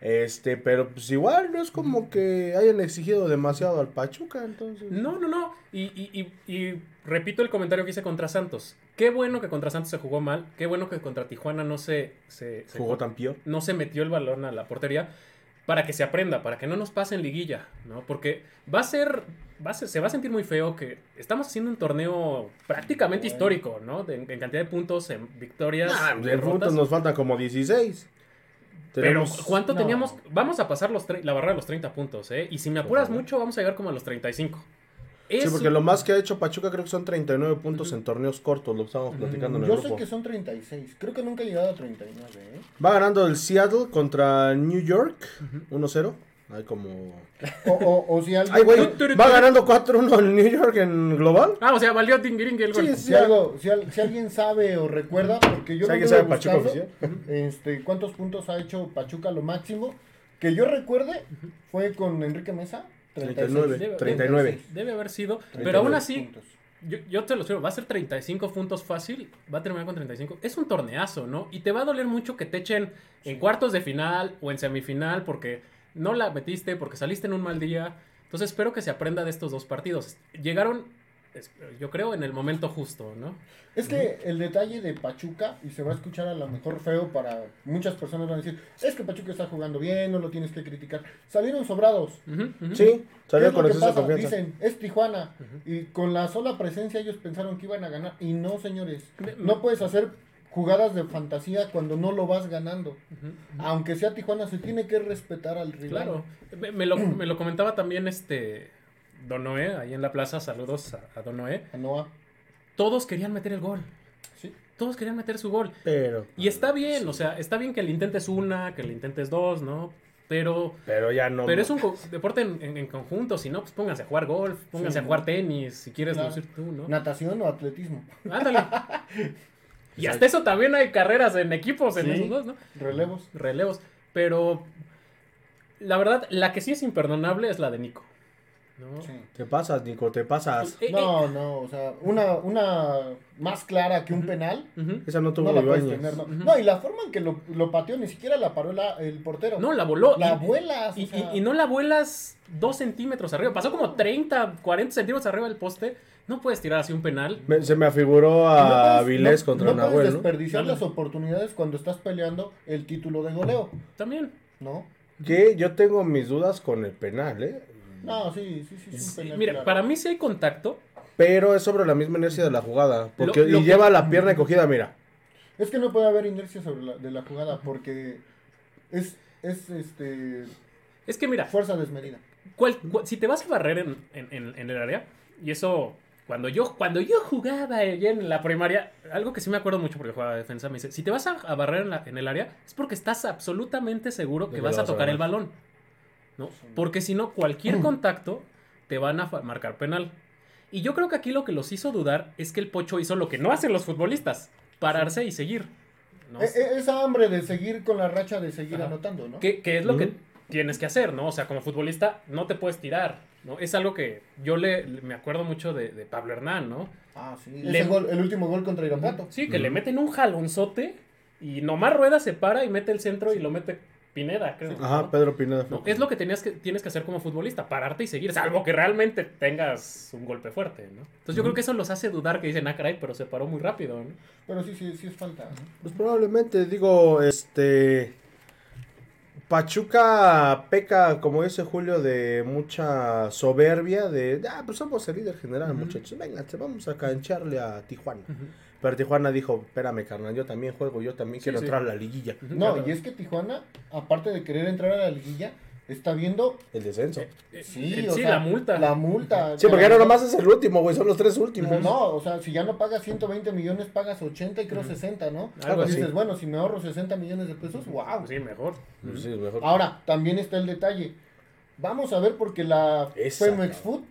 Este, pero pues igual no es como que hayan exigido demasiado al Pachuca, entonces. No, no, no. Y, y- y- y repito el comentario que hice contra Santos. Qué bueno que contra Santos se jugó mal. Qué bueno que contra Tijuana no se, se, se- Jugó tan peor. no se metió el balón a la portería. Para que se aprenda, para que no nos pase en liguilla, ¿no? Porque va a ser, va a ser- se va a sentir muy feo que estamos haciendo un torneo prácticamente Bueno. histórico, ¿no? De- en cantidad de puntos, en victorias, Ah, de derrotas. puntos nos faltan como 16. Tenemos- Pero, ¿cuánto no. teníamos? Vamos a pasar los tre- la barra de los 30 puntos, ¿eh? Y si me apuras mucho, vamos a llegar como a los 35. Sí, Es porque lo más que ha hecho Pachuca creo que son 39 puntos en torneos cortos, lo estábamos platicando en el Yo grupo. sé que son 36. Creo que nunca he llegado a 39, ¿eh? Va ganando el Seattle contra New York 1-0. Hay como... O, o, o si alguien... Ay, güey, va ganando 4-1 el New York en global. Ah, o sea, valió Tingiringue el gol. Sí, Si, algo, si, al- si alguien sabe o recuerda, porque yo Si no sabe Pachuca buscado, este, cuántos puntos ha hecho Pachuca lo máximo, que yo recuerde, fue con Enrique Mesa, 36. 39, Debe- 39. Debe haber sido. 39 Pero aún así, puntos. yo, yo te lo digo, va a ser 35 puntos fácil, va a terminar con 35. Es un torneazo, ¿no? Y te va a doler mucho que te echen en cuartos de final o en semifinal porque no la metiste, porque saliste en un mal día. Entonces espero que se aprenda de estos dos partidos. Llegaron, yo creo, en el momento justo, ¿no? Es que el detalle de Pachuca, y se va a escuchar a lo mejor feo para muchas personas van a decir, es que Pachuca está jugando bien, no lo tienes que criticar. Salieron sobrados. Sí, ¿Qué salió es lo con que exceso confianza. Dicen, es Tijuana. Y con la sola presencia ellos pensaron que iban a ganar. Y no, señores. No puedes hacer jugadas de fantasía cuando no lo vas ganando. Aunque sea Tijuana, se tiene que respetar al rival. Claro. Me, me lo, me lo comentaba también este Don Noé, ahí en la plaza. Saludos a, a Don Noé. A Noah. Todos querían meter el gol. Sí. Todos querían meter su gol. Pero, Y está bien, o sea, está bien que le intentes una, que le intentes dos, ¿no? Pero, pero ya no. pero es un deporte en, en- en conjunto, si no, pues pónganse a jugar golf, pónganse Sí, a ¿no? jugar tenis, si quieres Claro. lucir tú, ¿no? Natación o atletismo. Ándale. y hasta eso también hay carreras en equipos en esos dos, ¿no? Relevos. Relevos. Pero la verdad, la que sí es imperdonable es la de Nico. ¿No? Sí. Te pasas, Nico, te pasas. Eh, eh, No, no, o sea, una, una más clara que un penal. Esa no tuvo No la puedes tener, no. No, y la forma en que lo, lo pateó ni siquiera la paró la- el portero. No, la voló. La y- vuelas. o Y, sea, y- y no la vuelas dos centímetros arriba. Pasó como 30, 40 centímetros arriba del poste. No puedes tirar así un penal. Me- se me afiguró no a puedes- no- contra no puedes Nahuel, ¿no? desperdiciar Dale. las oportunidades cuando estás peleando el título de goleo, También. ¿no? Que yo tengo mis dudas con el penal, ¿eh? No, sí, sí, sí, Sí, penal. Mira, claro. para mí sí hay contacto. Pero es sobre la misma inercia de la jugada. Porque, Lo- lo y que- lleva la pierna cogida, mira. Es que no puede haber inercia sobre la, de la jugada porque es, es este, Es que mira, fuerza desmedida. cual- cual- si te vas a barrer en, en- en- en el área, y eso, cuando yo, cuando yo jugaba allá en la primaria, algo que sí me acuerdo mucho porque jugaba defensa, me dice, si te vas a, a barrer en, la- en el área, es porque estás absolutamente seguro que vas a tocar el balón. ¿No? Porque si no, cualquier contacto te van a marcar penal. Y yo creo que aquí lo que los hizo dudar es que el Pocho hizo lo que no hacen los futbolistas, pararse y seguir. ¿no? E- e- esa hambre de seguir con la racha de seguir Ajá. anotando, ¿no? ¿Qué, qué es lo que tienes que hacer, no? O sea, como futbolista no te puedes tirar, ¿no? Es algo que yo le, le- me acuerdo mucho de, de Pablo Hernán, ¿no? Ah, sí. Le- Ese gol- el último gol contra Irapuato. Sí, que le Ujú. meten un jalonzote y nomás Rueda se para y mete el centro y lo mete Pineda, creo. Ajá, ¿no? Pedro Pineda. fue. No, es lo que tenías que tienes que hacer como futbolista, pararte y seguir, salvo que realmente tengas un golpe fuerte, ¿no? Entonces yo creo que eso los hace dudar que dicen, ah, caray, pero se paró muy rápido, ¿no? Pero sí, sí, sí es falta. ¿no? Pues probablemente, digo, este. Pachuca peca, como dice Julio, de mucha soberbia, de, ah, pues somos el líder general, muchachos, venga, vamos a cancharle a Tijuana. Pero Tijuana dijo, espérame, carnal, yo también juego, yo también quiero sí. entrar a la liguilla. No, Claro. y es que Tijuana, aparte de querer entrar a la liguilla, está viendo. El descenso. Eh, Sí, eh, o sí, sea, la multa. La multa. Sí, porque ya no nomás es el último, güey, son los tres últimos. No, o sea, si ya no pagas 120 millones, pagas 80 y creo 60, ¿no? Algo Y dices, así. bueno, si me ahorro 60 millones de pesos, wow. Sí, mejor. Pues sí, es mejor. Ahora, también está el detalle. Vamos a ver porque la Femex Food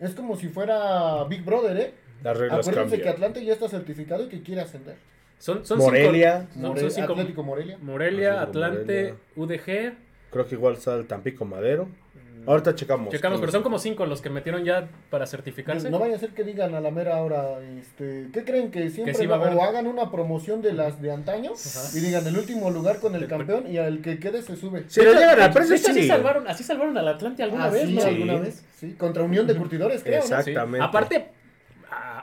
es como si fuera Big Brother, ¿eh? Las reglas Acuérdense que cambian. Atlante ya está certificado y que quiere ascender. Son, son Morelia. cinco- son- More- son cinco- Atlético Morelia. Morelia, Atlético Atlante, UDG. Creo que igual está el Tampico Madero. Ahorita checamos. Checamos, pero son como cinco los que metieron ya para certificarse. No vaya a ser que digan a la mera hora, este, ¿qué creen que siempre sí va a o hagan una promoción de las de antaño y digan el último lugar con el campeón y al que quede se sube? Si le llegan De precio, hecho, así sí. salvaron, así salvaron al Atlante alguna Ah, vez, sí, ¿no? alguna Sí. vez, sí, contra Unión de Curtidores, creo. Sí. Exactamente. Aparte,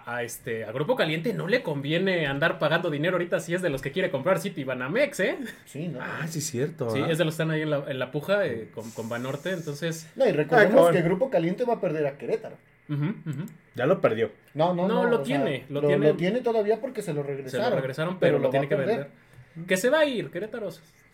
a, a este, a Grupo Caliente no le conviene andar pagando dinero ahorita si es de los que quiere comprar City Banamex, ¿eh? Sí, ¿no? Ah, sí, es cierto. Sí, ¿ah? es de los que están ahí en la, en la puja eh, con, con Banorte, entonces... No, y recordemos Ay, cabrón. que Grupo Caliente va a perder a Querétaro. ujú, ujú. Ya lo perdió. No, no, No, no. lo sea, tiene, lo lo, tiene. lo tiene todavía porque se lo Se regresaron. lo regresaron, pero, lo, va tiene que perder. vender. Que se va a ir, Querétaro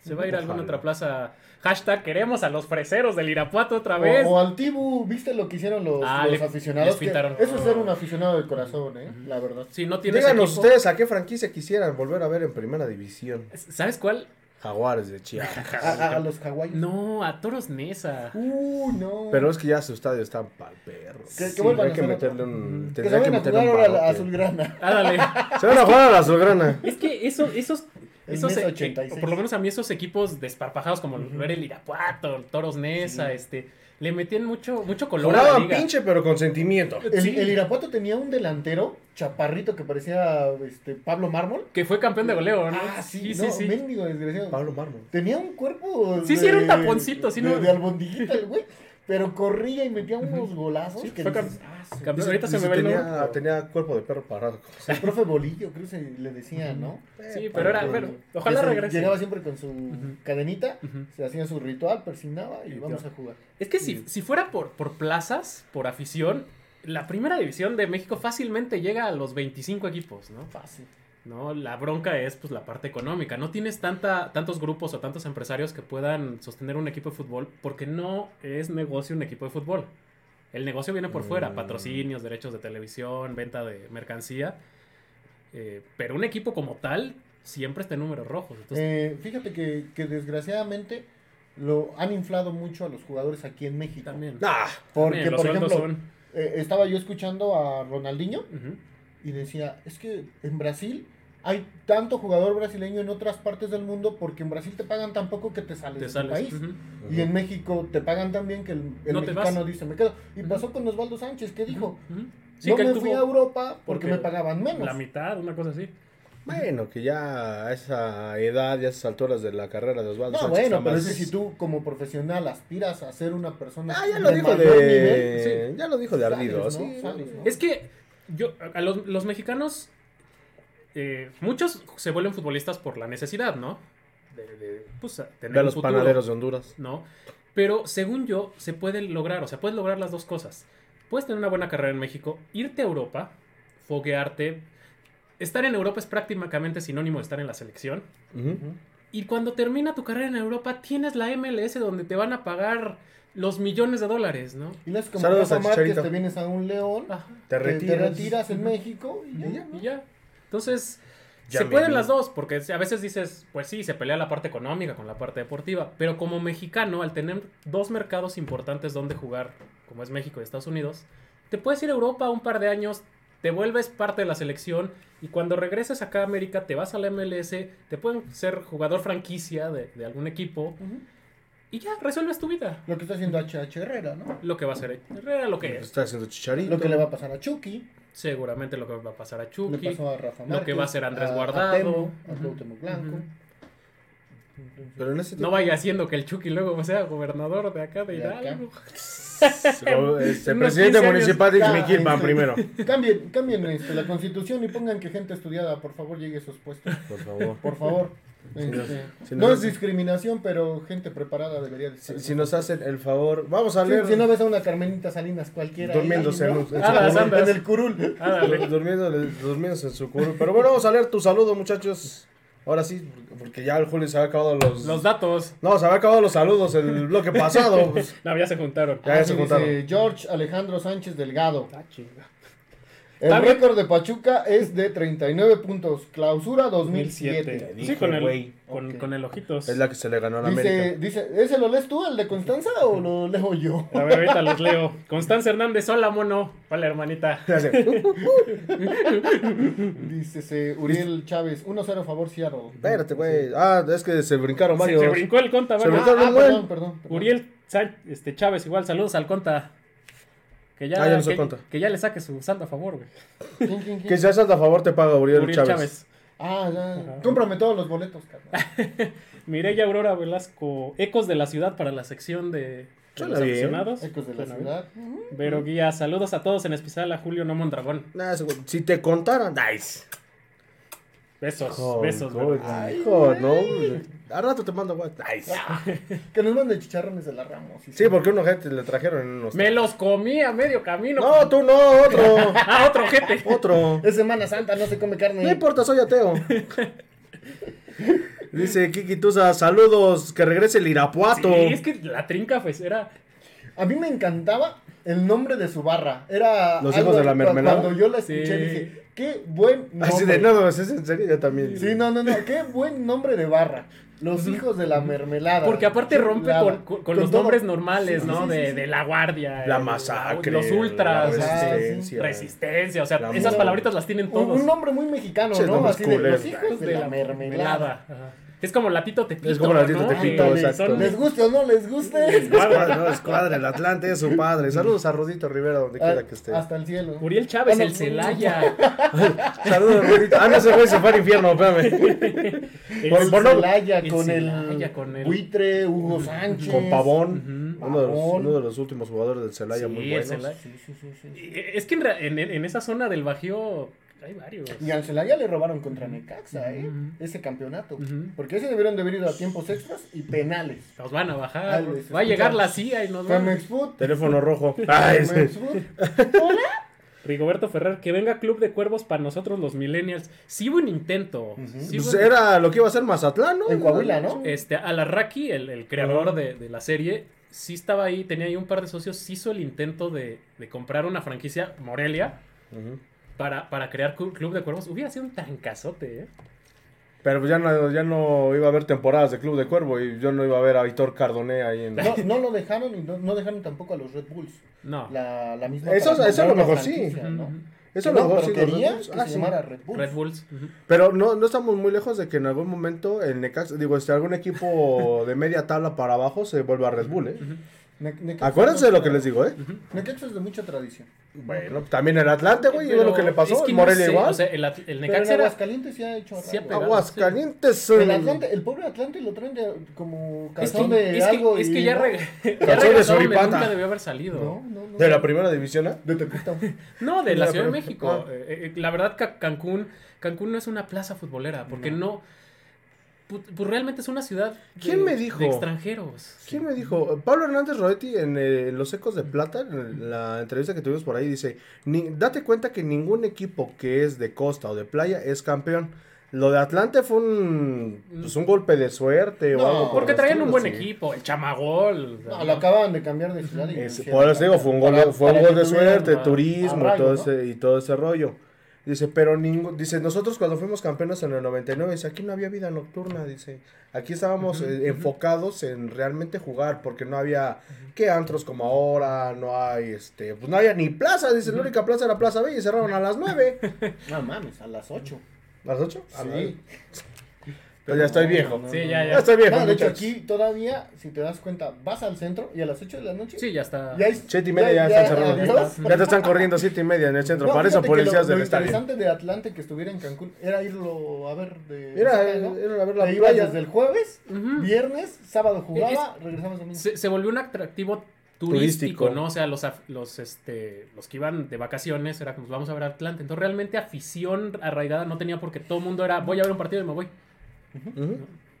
Se va a ir a alguna otra plaza. Hashtag queremos a los freseros del Irapuato otra vez. O, o al Tibu, ¿viste lo que hicieron los, Ah, los le- aficionados? les Que pintaron. Eso es ser un aficionado de corazón, ¿eh? La verdad. Si no tienes Díganos equipo- ustedes a qué franquicia quisieran volver a ver en primera división. ¿Sabes cuál? Jaguares de Chiapas. A, a- a los hawaiios. No, a Toros Nesa. Uh, no. Pero es que ya su estadio está pa'l perro. Que- que Sí, hay que meterle un. tendría que meterle jugar un ahora a la azulgrana. Ándale. Se van a jugar a la azulgrana. Es que eso, esos, esos eh, 86. por lo menos a mí esos equipos desparpajados como ver el Irapuato, el Toros Nesa, este, le metían mucho, mucho color a la Jugaban liga. pinche, pero con sentimiento. El, Sí. el Irapuato tenía un delantero, chaparrito, que parecía este, Pablo Mármol. Que fue campeón de goleo, ¿no? Ah, sí, sí, no, sí. mendigo desgraciado. Pablo Mármol. Tenía un cuerpo. Sí, sí, era un taponcito, sí, de, ¿no? de albondiguita, el güey. Pero corría y metía unos golazos. Sí, que fue dices, cam- ah. Pues ahorita se me ve el tenía, tenía cuerpo de perro parado. El profe Bolillo, creo que se le decía, ¿no? Sí, pero era, pero ojalá se- regrese. Llegaba siempre con su cadenita, se hacía su ritual, persignaba y Y vamos a jugar. Es que si, si fuera por, por plazas, por afición, la primera división de México fácilmente llega a los 25 equipos, ¿no? Fácil. ¿No? La bronca es pues la parte económica. No tienes tanta, tantos grupos o tantos empresarios que puedan sostener un equipo de fútbol porque no es negocio un equipo de fútbol. El negocio viene por fuera, Mm. patrocinios, derechos de televisión, venta de mercancía. Eh, pero un equipo como tal siempre está en números rojos. Entonces, Eh, fíjate que, que desgraciadamente lo han inflado mucho a los jugadores aquí en México. también. Nah, Porque, También, por ejemplo, son- eh, estaba yo escuchando a Ronaldinho y decía, es que en Brasil hay tanto jugador brasileño en otras partes del mundo porque en Brasil te pagan tan poco que te sales Te de tu sales. país. Y en México te pagan tan bien que el, el No mexicano dice, me quedo. Y pasó con Osvaldo Sánchez, que dijo. Sí, no que me fui a Europa porque, porque me pagaban menos. La mitad, una cosa así. Bueno, que ya a esa edad y a esas alturas de la carrera de Osvaldo No, Sánchez bueno, pero es que si tú como profesional aspiras a ser una persona Ah, ya lo dijo de... nivel, Ya lo dijo de ardido, ¿no? sí. Sales, ¿no? Es que yo, a los, los mexicanos, eh, muchos se vuelven futbolistas por la necesidad, ¿no? De, de, pues, tener a un los futuro, panaderos de Honduras. ¿no? Pero según yo, se puede lograr, o sea, puedes lograr las dos cosas. Puedes tener una buena carrera en México, irte a Europa, foguearte. Estar en Europa es prácticamente sinónimo de estar en la selección. Y cuando termina tu carrera en Europa, tienes la MLS donde te van a pagar los millones de dólares, ¿no? Y no es como Saludos a te vienes a un León, Ajá. Te te, te retiras. retiras en México y ya. Y ya. Entonces, Ya se pueden vi. las dos, porque a veces dices, pues sí, se pelea la parte económica con la parte deportiva, pero como mexicano, al tener dos mercados importantes donde jugar, como es México y Estados Unidos, te puedes ir a Europa un par de años, te vuelves parte de la selección y cuando regreses acá a América te vas a la MLS, te pueden ser jugador franquicia de, de algún equipo y ya resuelves tu vida. Lo que está haciendo HH Herrera, ¿no? Lo que va a ser Herrera, lo que es. Está haciendo chicharito. Lo que le va a pasar a Chucky, Seguramente lo que va a pasar a le Chucky. pasó a Rafa lo que va a hacer Andrés a- Guardado. A, Temo, a Blanco. Pero en ese No vaya haciendo que el Chucky luego sea gobernador de acá de De acá. Hidalgo. Este, presidente 15 años. municipal de Ya, Ixmiquilpan este, primero. Cambien, cambien este, la constitución y pongan que gente estudiada, por favor, llegue a esos puestos. Por favor. Por favor. Este, si no es discriminación, pero gente preparada debería de Si, nos hacen el favor, vamos a Sí, leer. si no ves a una Carmenita Salinas cualquiera. ahí, Durmiéndose ¿no? en Ah, en el curul. Durmiéndose en su curul. Pero bueno, vamos a leer tu saludo, muchachos. Ahora sí, porque ya el Julio se había acabado los. Los datos. No, se había acabado los saludos el bloque pasado. pues. No, ya se juntaron. Ya Ah, se sí, juntaron. dice George Alejandro Sánchez Delgado. Ah, chinga. El récord de Pachuca es de 39 puntos. Clausura 2007. 2007. dije, Sí, con el, güey. con, el ojitos. Es la que se le ganó a la Dice, América. dice, ¿ese lo lees tú, el de Constanza, o lo leo yo? A ver, ahorita los leo. Constanza Hernández, hola, mono. Vale, hermanita. Dice se, Uriel Chávez, 1-0 favor Seattle. Espérate, güey. Ah, es que se brincaron Se, varios. se brincó el conta, Se ¿verdad? brincó- Ah, ah, perdón, perdón, perdón. Uriel Sa- este, Chávez, igual, saludos al conta. Que ya, Ah, ya no soy que, ya le saque su saldo a favor, güey. ¿Quién, quién, quién? Que si haces a favor te paga Uriel, Uriel Chávez. Chávez. Ah, ya. Cómprame todos los boletos, cabrón. Mireya Aurora Velasco, Ecos de la Ciudad para la sección de, los bien. aficionados. Ecos de la bien. ciudad. Vero Guía, saludos a todos, en especial a Julio No Mondragón. Nah, si te contaran. Nice. Besos, besos. Ay, joder, no. güey. Al rato te mando, güey. Nice. Que nos mande chicharrones de la Ramos. Sí, porque unos gente le trajeron en unos. Me los comí a medio camino. No, tú no, otro. Ah, otro gente. otro. Es Semana Santa, no se come carne. No importa, soy ateo. Dice Kiki Tusa, saludos, que regrese el Irapuato. Sí, es que la trinca pues era... A mí me encantaba el nombre de su barra. Era Los algo- hijos de la mermelada. Cuando yo la escuché Sí. dije, qué buen nombre. Así de, no, no, ¿es en serio? Yo también. Sí, no, no, no, qué buen nombre de barra. Los hijos de la mermelada. Porque aparte rompe con, con- con los todo. nombres normales, Sí, ¿no? sí, de, sí, de la guardia. La el- masacre. Los ultras. la Ajá, resistencia. Resistencia. O sea, La esas palabritas las tienen Un, todos. un nombre muy mexicano, Che, ¿no? Así de los hijos de, la mermelada. Ajá. Es como Latito Tepito. Es como Latito ¿no? Tepito, exacto. son- Les guste o no les guste. Escuadra, no, escuadra, el Atlante es su padre. Saludos a Rodito Rivera, donde quiera que esté. Hasta el cielo. Uriel Chávez, Bueno, el Celaya. Saludos, Rodito. Ah, no, se fue, se fue al infierno, espérame. El- Por- por Celaya el con Celaya, el con el- buitre, Hugo Sánchez. Con Pavón, uno, de los, Pavón. uno de los últimos jugadores del Celaya, Sí, muy. Celaya. Sí, sí, sí, sí. Y- Es que en- en esa zona del Bajío hay varios. Y al Celaya le robaron contra Necaxa, ¿eh? Ese campeonato. Porque ese debieron de haber ido a tiempos extras y penales. Nos van a bajar. Ay, les Va a llegar la CIA y nos va Femex Food. Teléfono rojo. Ay, Food. Rigoberto Ferrer, que venga Club de Cuervos para nosotros los millennials. Sí hubo un intento. sí Pues era lo que iba a hacer Mazatlán, ¿no? En Coahuila, ¿no? Este, Alarraqui, el, el creador de, de la serie, sí estaba ahí, tenía ahí un par de socios, sí hizo el intento de, de comprar una franquicia, Morelia, Ujú. Para, para crear Clu- Club de Cuervos. Hubiera sido un trancazote, ¿eh? Pero pues ya no, ya no iba a haber temporadas de Club de Cuervo y yo no iba a ver a Víctor Cardoné ahí en... No, no lo dejaron y no, no dejaron tampoco a los Red Bulls. No. La, la misma. Eso- eso a lo mejor sí. Eso a no, lo mejor sí, quería Bulls. que Ah, se sí. llamara Red Bulls. Red Bulls. Pero no, no estamos muy lejos de que en algún momento el Necaxa, digo, este, algún equipo de media tabla para abajo se vuelva a Red Bull, ¿eh? Ne- Acuérdense de lo que les digo, ¿eh? Necaxa es de mucha tradición. Bueno, también el Atlante, güey, y ve Pero lo que le pasó, es que no Morelia sé, igual. O sea, el, el Pero en Necaxa era... Aguascalientes sí ha hecho Sí ha raro. pegado. Aguascalientes. El Atlante, el pobre Atlante lo traen de, como Es calzón que, de es que- algo es que y ya, no. re- ya de regresó Suripanta. nunca debió haber salido. No, no, no. De la primera división, ¿eh? De. No, de la Ya, Ciudad de México. ah. Eh, eh, la verdad, Ca- Cancún, Cancún no es una plaza futbolera, porque no. Pu- Pues realmente es una ciudad. de- ¿Quién me dijo? De extranjeros. ¿Quién me dijo? Pablo Hernández Roetti en eh, Los Ecos de Plata, en la entrevista que tuvimos por ahí, dice, "Ni- date cuenta que ningún equipo que es de costa o de playa es campeón. Lo de Atlante fue un, pues, un golpe de suerte o algo. por Porque traían un buen sí. equipo, el chamagol. No, lo acaban de cambiar de ciudad. y Es- por eso digo, fue un gol, para- fue un gol de suerte, a- turismo a y, todo ese, y todo ese rollo. Dice, pero ningún, dice, nosotros cuando fuimos campeones en el 99, dice, aquí no había vida nocturna, dice, aquí estábamos eh, enfocados en realmente jugar, porque no había, que antros como ahora, no hay, este, pues no había ni plaza, dice, la única plaza era Plaza B y cerraron a las 9. No mames, a las 8. ¿A las 8? Sí. Pues ya estoy viejo. Sí, ya, ya. Ya estoy viejo, No, de hecho, aquí todavía, si te das cuenta, vas al centro y a las 8 de la noche. Sí, ya está. ya hay- Siete y media ya, están cerrados. Ya te están corriendo siete y media en el centro. No, Para eso policías lo, del lo estadio. interesante de Atlante que estuviera en Cancún era irlo a ver de Era, ¿no? era a ver la Te playa. desde el jueves, viernes, sábado jugaba, regresabas domingo. Se, se volvió un atractivo turístico, Turístico. ¿no? O sea, los, los, este, los que iban de vacaciones era como, vamos a ver Atlante. Entonces, realmente afición arraigada no tenía porque todo el mundo era, voy a ver un partido y me voy.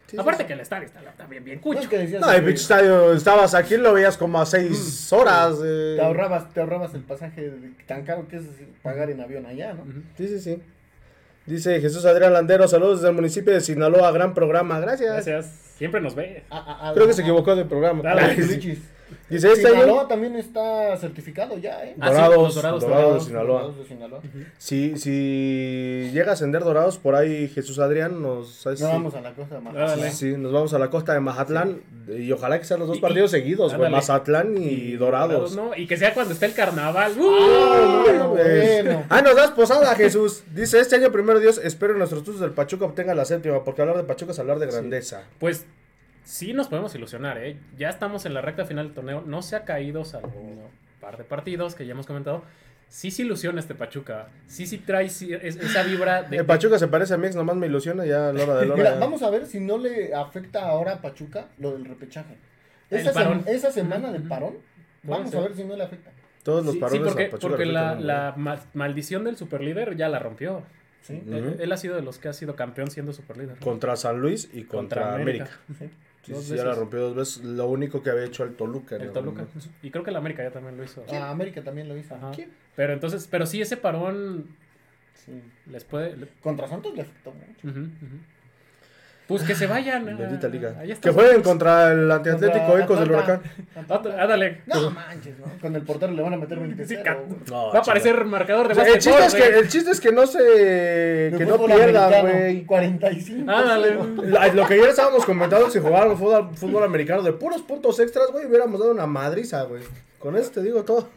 Sí, Aparte sí. que el estadio está, bien, bien No, cucho. es que decías No, el pinche estadio, estabas aquí, lo veías como a seis horas. eh. te ahorrabas, te ahorrabas el pasaje tan caro que es pagar en avión allá, ¿no? Sí, sí, sí. Dice Jesús Adrián Landero, saludos desde el municipio de Sinaloa, gran programa, gracias. Gracias. Siempre nos ve. A- a- a- Creo que se a- equivocó del programa. Dale. Dice este año, Sinaloa también está certificado ya, ¿eh? Ah, sí, Dorados, Dorados Dorados de Dorados Sinaloa. de Sinaloa. si, si llega a ascender Dorados, por ahí Jesús Adrián nos... No vamos a la cosa de Mazatlán. Sí, nos vamos a la costa de Mazatlán y ojalá que sean los dos Y- partidos y- seguidos, güey, ándale. Mazatlán y, Dorados. ¿no? Y que sea cuando esté el carnaval. ¡Uh! Ah, Bueno, pues. bueno. Ah, nos das posada, Jesús. Dice, este año, primero Dios, espero que nuestros tuzos del Pachuca obtengan la séptima, porque hablar de Pachuca es hablar de grandeza. Pues sí nos podemos ilusionar, ¿eh? Ya estamos en la recta final del torneo. No se ha caído, salvo un par de partidos que ya hemos comentado. Sí se ilusiona este Pachuca. Sí, sí trae sí, es- esa vibra de... El Pachuca se parece a mi ex, nomás me ilusiona ya a la hora de la hora. Mira, ya. vamos a ver si no le afecta ahora a Pachuca lo del repechaje. Esa, parón. sem- esa semana de parón, vamos ser. a ver si no le afecta. Todos los Sí, sí, parones porque, a Pachuca porque le la, maldición del superlíder ya la rompió. ¿sí? Él, él ha sido de los que ha sido campeón siendo superlíder. Contra San Luis y contra, América. Sí. Sí, Dos sí, ya la veces. rompió dos veces. Lo único que había hecho el Toluca. El ¿no? Toluca. Y creo que el América ya también lo hizo. Ah, América también lo hizo. Ajá. ¿Quién? Pero entonces, pero sí ese parón Sí. les puede... le- Contra Santos le afectó mucho. Ujú, ujú. Pues que se vayan. ah, Bendita liga. está. Que jueguen contra el antiatlético Ecos del. Huracán. Ah, Ándale. No manches, ¿no? Con el portero le van a meter 20 Sí, ca- No, Va a aparecer marcador de O sea, el, chiste es básquetbol, el chiste es que no se. que no pierdan, güey. 45. Ándale. La- Lo que ayer estábamos comentando, si fútbol, fútbol americano de puros puntos extras, güey, hubiéramos dado una madriza, güey. Con eso te digo todo.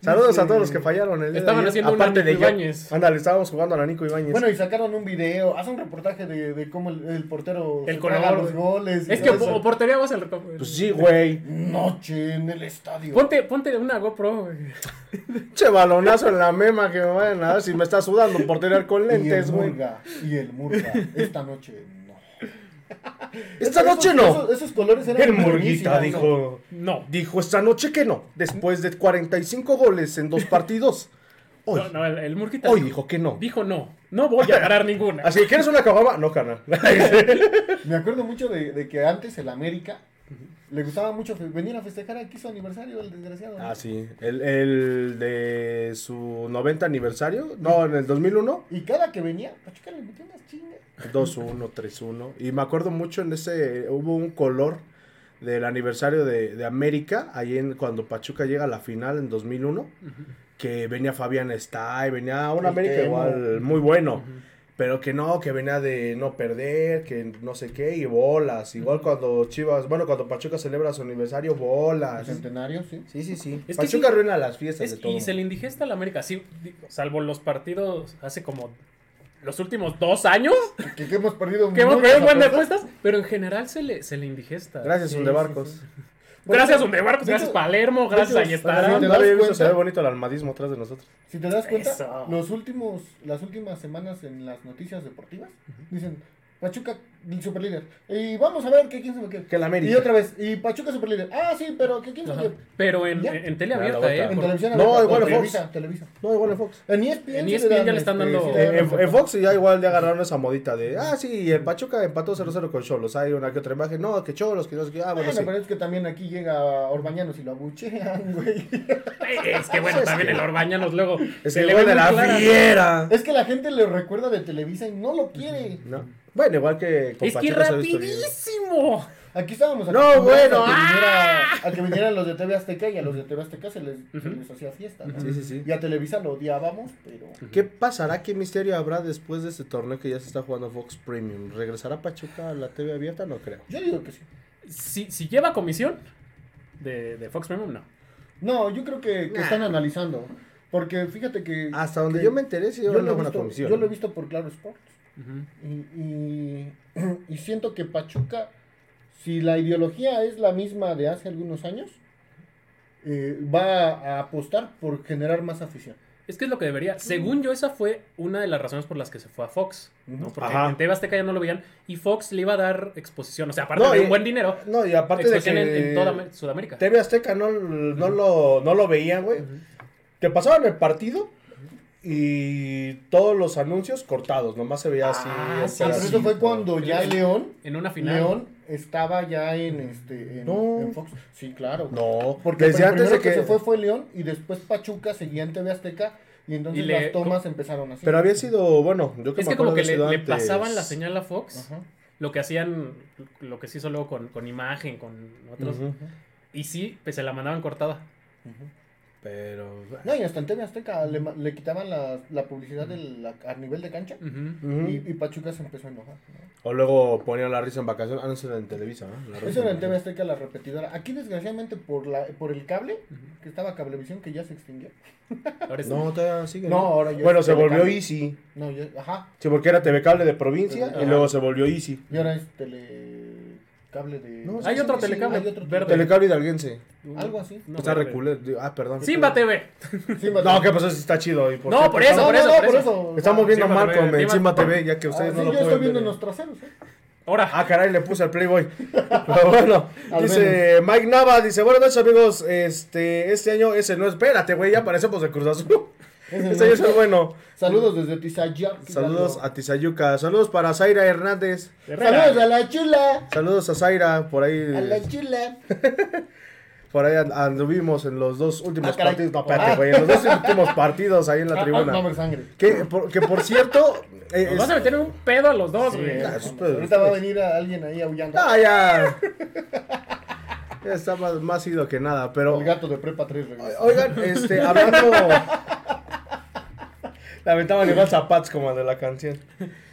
Saludos a todos los que fallaron el día de Estaban ayer, haciendo aparte de. Ibáñez. Ándale, estábamos jugando a la Nico Ibáñez. Bueno, y sacaron un video, hace un reportaje de, de cómo el, el portero El color, los goles. y Es que o, portería vas al. pues sí, güey. Noche en el estadio. Ponte, ponte una GoPro, güey. Che balonazo en la mema que me vayan a dar si me está sudando por tener con y el lentes, güey. Murga, y el Murga, esta noche no. Esta Esos- noche no. Esos, esos colores eran El Murguita dijo. No. Dijo esta noche que no. Después de 45 goles en dos partidos. Hoy, No, no, el, el Murquita hoy dijo que no. dijo no. No voy a agarrar ninguna. Así que quieres una caguama, no, carnal. Me acuerdo mucho de, de que antes el América le gustaba mucho venir a festejar aquí su aniversario, el desgraciado. ¿no? Ah, sí. El, el de su 90 aniversario. No, en el 2001. Y cada que venía, Pachuca le metía unas chingas. 2-1, 3-1. Y me acuerdo mucho en ese. Hubo un color del aniversario de, de América. Ahí en, cuando Pachuca llega a la final en 2001. Que venía Fabián Stay. Venía un El América igual muy bueno. Pero que no, que venía de no perder, que no sé qué, y bolas. Igual cuando Chivas, bueno, cuando Pachuca celebra su aniversario, El bolas. centenario, sí. Sí, sí, sí. Es que Pachuca sí. arruina las fiestas Es- de todo. y se le indigesta al América, sí, salvo los partidos hace como los últimos dos años, Que, que hemos perdido que hemos perdido un buen de apuestas. pero en general se le, se le indigesta. Gracias, Sí, un de sí, barcos. sí. Gracias, De Undebarcos, hecho- gracias Palermo, gracias Ayestarán. ¿te visto, cuenta? se ve bonito el almadismo atrás de nosotros. Si te das cuenta, los últimos, las últimas semanas en las noticias deportivas dicen Pachuca superlíder. Y vamos a ver que quién se. Que el América. Y otra vez, y Pachuca superlíder. Ah, sí, pero que quién se. Pero en, en, en tele la abierta. ¿eh? En Por- televisión. No, abierta, igual en Televisa, Fox. Televisa. No, igual en Fox. En ESPN, En ESPN dan, ya le están este, dando- dan En, en- Fox ya igual ya agarraron esa modita de, ah, sí, el Pachuca empató 0-0 con Cholos. Hay una que otra imagen, no, que Cholos, que no sé qué, ah, bueno, Bueno, sí. pero es que también aquí llega Orbañanos y lo abuchean, güey. Es que bueno, Es también que- el Orbañanos luego. Es el güey de la fiera. Es que la gente le recuerda de Televisa y no lo quiere. No. Bueno, igual que con Es que rapidísimo. Aquí estábamos No, bueno, a que, viniera- a que vinieran los de TV Azteca y a los de TV Azteca se les, se Ujú. les hacía fiesta. ¿no? Sí, sí, sí. Y a Televisa lo odiábamos, pero... ¿Qué pasará? ¿Qué misterio habrá después de este torneo que ya se está jugando Fox Premium? ¿Regresará Pachuca a la TV abierta? No creo. Yo digo que sí. Si, si lleva comisión de, de Fox Premium, no. No, yo creo que, que Nah. están analizando. Porque fíjate que... Hasta donde que yo me enteré, sí, yo llevan lo, una he buena visto, comisión. yo lo he visto por Claro Sports. Y, y, y siento que Pachuca, si la ideología es la misma de hace algunos años, eh, va a apostar por generar más afición. Es que es lo que debería. Según yo, esa fue una de las razones por las que se fue a Fox. ¿no? Porque Ajá. en TV Azteca ya no lo veían. Y Fox le iba a dar exposición. O sea, aparte No, de y- un buen dinero, No, y aparte de que en, en toda Am- Sudamérica. TV Azteca no, no, lo, no lo veían, güey. Que pasaban el partido y todos los anuncios cortados. Nomás se veía así. Ah, sí, Pero eso fue cuando ya En- León, En una final. León estaba ya en este en, No. en Fox. Sí, claro. No, Porque desde el antes de que... que... se fue fue León y después Pachuca seguía en TV Azteca y entonces Y le- las tomas empezaron así. Pero había sido, bueno, yo que Es me que como que le, pasaban la señal a Fox. Ajá. Lo que hacían, lo que se hizo luego con, con imagen, con otros. Y sí, pues se la mandaban cortada. Pero... No, y hasta en TV Azteca le, le quitaban la, la publicidad del, la- a nivel de cancha y, y Pachuca se empezó a enojar. ¿no? O luego ponían la risa en vacaciones. Ah, no, eso era en Televisa, ¿no? La risa Eso era en TV Azteca la repetidora. Aquí desgraciadamente por la por el cable, que estaba Cablevisión que ya se extinguió. Ahora No, todavía sigue. No, ahora Bueno, se volvió Telecable. Easy. No, ya, ajá. Sí, porque era TV Cable de provincia y luego se volvió Easy. Y ahora es telecable de No, Hay sí, otro sí, telecable hay otro verde. Telecable hidalguense. algo así. No, está reculé. Ah, perdón. Simba TV. Me- No, ¿qué pasó? Si está chido. ¿y por No, qué? por eso, No, por eso, no, por por eso. Estamos Ah, viendo Simba Malcolm TV, en Simba Simba TV, ya que ah, ustedes sí, no lo yo pueden estoy viendo ver. unos traseros, ¿eh? Ahora. Ah, caray, le puse al Playboy. Pero bueno, dice Mike Nava, dice, buenas noches amigos, este, este año ese no, espérate, güey, ya parecemos de Cruz Azul. Ese Este año es el bueno. Saludos desde Tizaya. Saludos a Tizayuca, saludos para Zaira Hernández, Herrera. Saludos a la chula. saludos a Zaira, por ahí. A la chula. Por ahí and- anduvimos en los dos últimos Ah, partidos. No, espérate, Ah. güey. En los dos últimos partidos ahí en la Ah, ah, tribuna. no me sangre. que, por, que por cierto. eh, Nos es- vas a meter un pedo a los dos, Sí, güey. Eso es pedo de ahorita va a ustedes. venir a alguien ahí aullando. Ah, ya. Ya está más, más ido que nada. Pero. El gato de prepa 3 regresa. Oigan, este, hablando. La aventaban igual zapatos como el de la canción.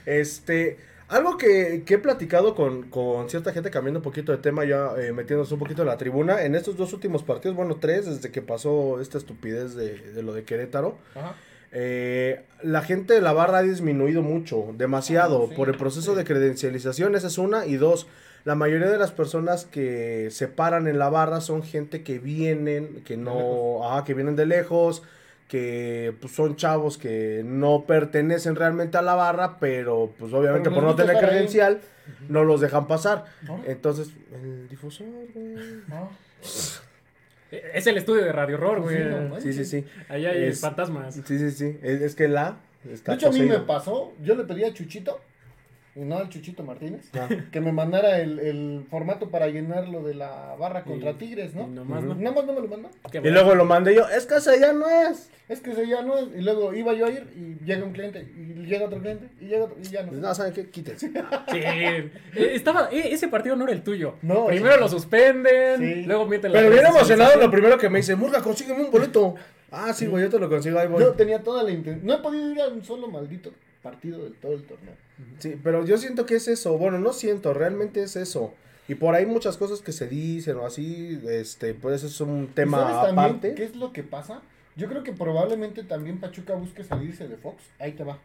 Este, algo que, que he platicado con, con cierta gente, cambiando un poquito de tema, ya eh, metiéndonos un poquito en la tribuna, en estos dos últimos partidos, bueno, tres, desde que pasó esta estupidez de, de lo de Querétaro, Ajá. eh, la gente de la barra ha disminuido mucho, demasiado, Ah, sí, por el proceso sí. de credencialización, esa es una, y dos, la mayoría de las personas que se paran en la barra son gente que vienen, que no, ajá, que vienen de lejos, que pues, son chavos que no pertenecen realmente a la barra, pero pues obviamente Pero por no tener ahí. credencial no los dejan pasar. ¿No? Entonces, el difusor, güey. Ah, Es el estudio de Radio Horror, güey. Sí, no. Sí, sí, sí. Allá hay Es- fantasmas. Sí, sí, sí. Es, es que la está De hecho, a mí me pasó, yo le pedí a Chuchito, y no al Chuchito Martínez, Ah. que me mandara el, el formato para llenar lo de la barra contra Y- Tigres, ¿no? nomás Ujú. no. Nada más no me lo mandó. Qué Y bueno. luego lo mandé yo, es que ese ya no es. Es que ese ya no es. Y luego iba yo a ir y llega un cliente, y llega otro cliente, y llega otro, y ya no. No, ¿saben qué? Quítense. Sí, eh, estaba, eh, ese partido no era el tuyo. No, Primero lo suspenden, Sí. luego meten la Pero bien emocionado, lo primero que me dice, Murga, consígueme un boleto. Ah, sí, güey, yo te lo consigo, ahí voy. Yo tenía toda la intención. No he podido ir a un solo maldito partido del todo el torneo. Sí, pero yo siento que es eso. Bueno, no siento, realmente es eso. Y por ahí muchas cosas que se dicen o así, este, pues es un ¿Y tema ¿Sabes también aparte. qué es lo que pasa? Yo creo que probablemente también Pachuca busque salirse de Fox. Ahí te va.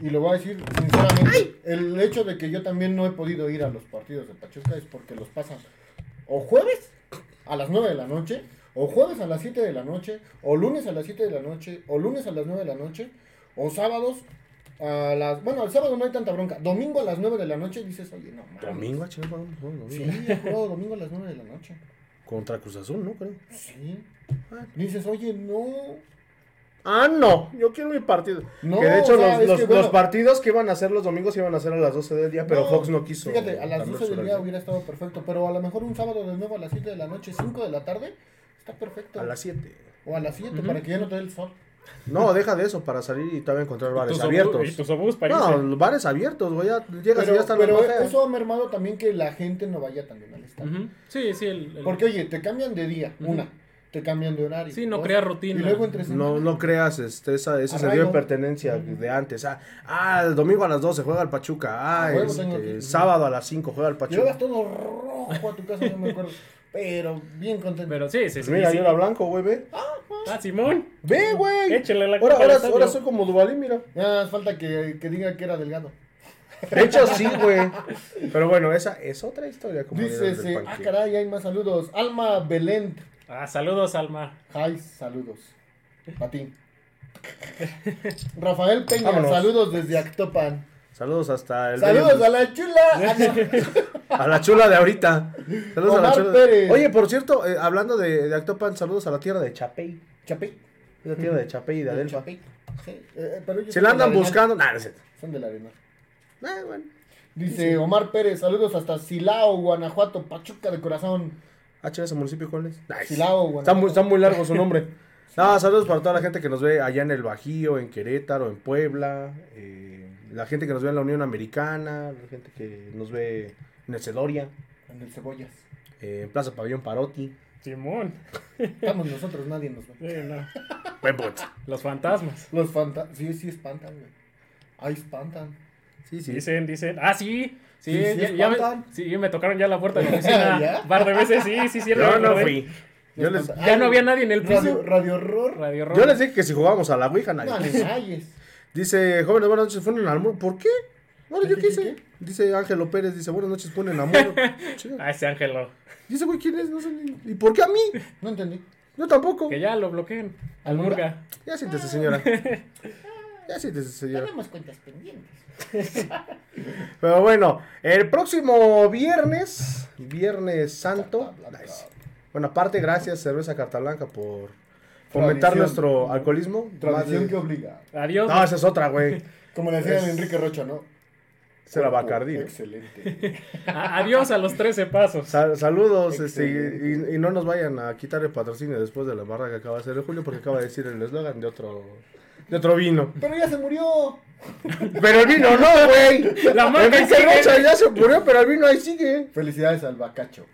Y lo voy a decir sinceramente. El hecho de que yo también no he podido ir a los partidos de Pachuca es porque los pasan o jueves a las 9 de la noche, o jueves a las 7 de la noche, o lunes a las 7 de la noche, o lunes a las 9 de la noche, o sábados a las... Bueno, el sábado no hay tanta bronca. Domingo a las 9 de la noche dices, oye, no mames. Domingo, ah, chinga, vamos, vamos, Sí, domingo. he jugado domingo a las 9 de la noche. Contra Cruz Azul, ¿no? Creo. Sí. Dices, oye, no. Ah, no, yo quiero mi partido. No, que de hecho o sea, los, los- que, bueno. los partidos que iban a hacer los domingos iban a ser a las 12 del día, pero Fox no quiso. Fíjate, a las cambiar 12 su del día hubiera estado perfecto, pero a lo mejor un sábado de nuevo a las 7 de la noche, 5 de la tarde, está perfecto. A las 7. O a las 7 para que ya no te dé el sol. No, deja de eso para salir y todavía encontrar bares Tus obús- abiertos. Y tus obús No, los bares abiertos, güey. Ya llegas y ya Pero, están pero las bajas. eso ha mermado también que la gente no vaya también al estadio. Ujú. Sí, sí. El, el- Porque, oye, te cambian de día, Ujú. una, te cambian de horario. Sí, no dos, crea rutina. Y luego entre semana. No, no creas este, esa, ese Arraigo. sentido de pertenencia de antes. Ah, ah, el domingo a las 12 juega el Pachuca. Ah, este, sábado a las 5 juega el Llegas Pachuca. todo rojo a tu casa, no me acuerdo. Pero bien contento. Pero sí, sí, Pues sí. mira, sí. yo era blanco, güey, ve. Ah, Simón. Ve, güey. Échale la Ahora, ahora, ahora soy como Duvalín, mira. Nada más falta que, que diga que era delgado. De hecho, sí, güey. Pero bueno, esa es otra historia. Como Dice, ese, ah, caray, hay más saludos. Alma Belén. Ah, saludos, Alma. Hi, saludos. A ti. Rafael Peña, Vámonos. saludos desde Actopan. Saludos hasta el. Saludos a la chula. Ah, a la chula de ahorita. Saludos a la Omar chula. Pérez. Oye, por cierto, eh, hablando de, de Actopan, saludos a la tierra de Chapey. Chapey. La tierra de Chapey y de Adelfa. Chapey. Sí, eh, pero Si la andan buscando. Nah, no cierto. Son del Arenal. Ah, bueno. Dice Omar Pérez, saludos hasta Silao, Guanajuato, Pachuca de corazón. Ah, ese municipio, ¿cuál es? Nice. Silao, Guanajuato. Está muy, está muy largo su nombre. No, saludos para toda la gente que nos ve allá en el Bajío, en Querétaro, en Puebla, eh, la gente que nos ve en la Unión Americana, la gente que nos ve en el Cedoria, En el Cebollas. eh, en Plaza Pabellón Parotti. Simón. Estamos nosotros, nadie nos ve. Sí, no. Buen punto. Los fantasmas. Los fantasmas. Sí, sí espantan, güey. Ahí espantan. Sí, sí. Dicen, dicen. Ah, sí. Sí, Sí, sí ya, ya me, espantan. sí, me tocaron ya la puerta de la oficina. Par de veces, sí, sí, sí. Yo no acordé. fui. Yo les, Espantan. Ya no había nadie en el piso. Radio, radio Horror. Radio Rock. yo les dije que si jugábamos a la Ouija, nadie. No. Dice, jóvenes, buenas noches, fueron al muro. ¿Por qué? Bueno, yo ¿Qué, hice. Dice Ángelo Pérez, dice, buenas noches, ponen amor. Ah, ese ángelo. Dice, güey, ¿quién es? No sé ni- ¿Y por qué a mí? No entendí. Yo tampoco. Que ya lo bloqueen. Al ¿Al Murga? Ya siéntese, señora. Ya siéntese, señora. Tenemos cuentas pendientes. Pero bueno, el próximo viernes, Viernes Santo. Nice. Bueno, aparte, gracias, Cerveza Carta Blanca, por fomentar Tradición. nuestro alcoholismo. Tradición de- que obliga. Adiós. No, esa es otra, güey. Como le decían Es- a Enrique Rocha, ¿no? Será Bacardí. ¿no? Excelente. Adiós a los 13 pasos. Sal- saludos, este, y, y no nos vayan a quitar el patrocinio después de la barra que acaba de hacer el Julio, porque acaba de decir el eslogan de otro, de otro vino. Pero ya se murió. Pero el vino no, güey. La marca. Rocha ya se murió, pero el vino ahí sigue. Felicidades al Bacacho.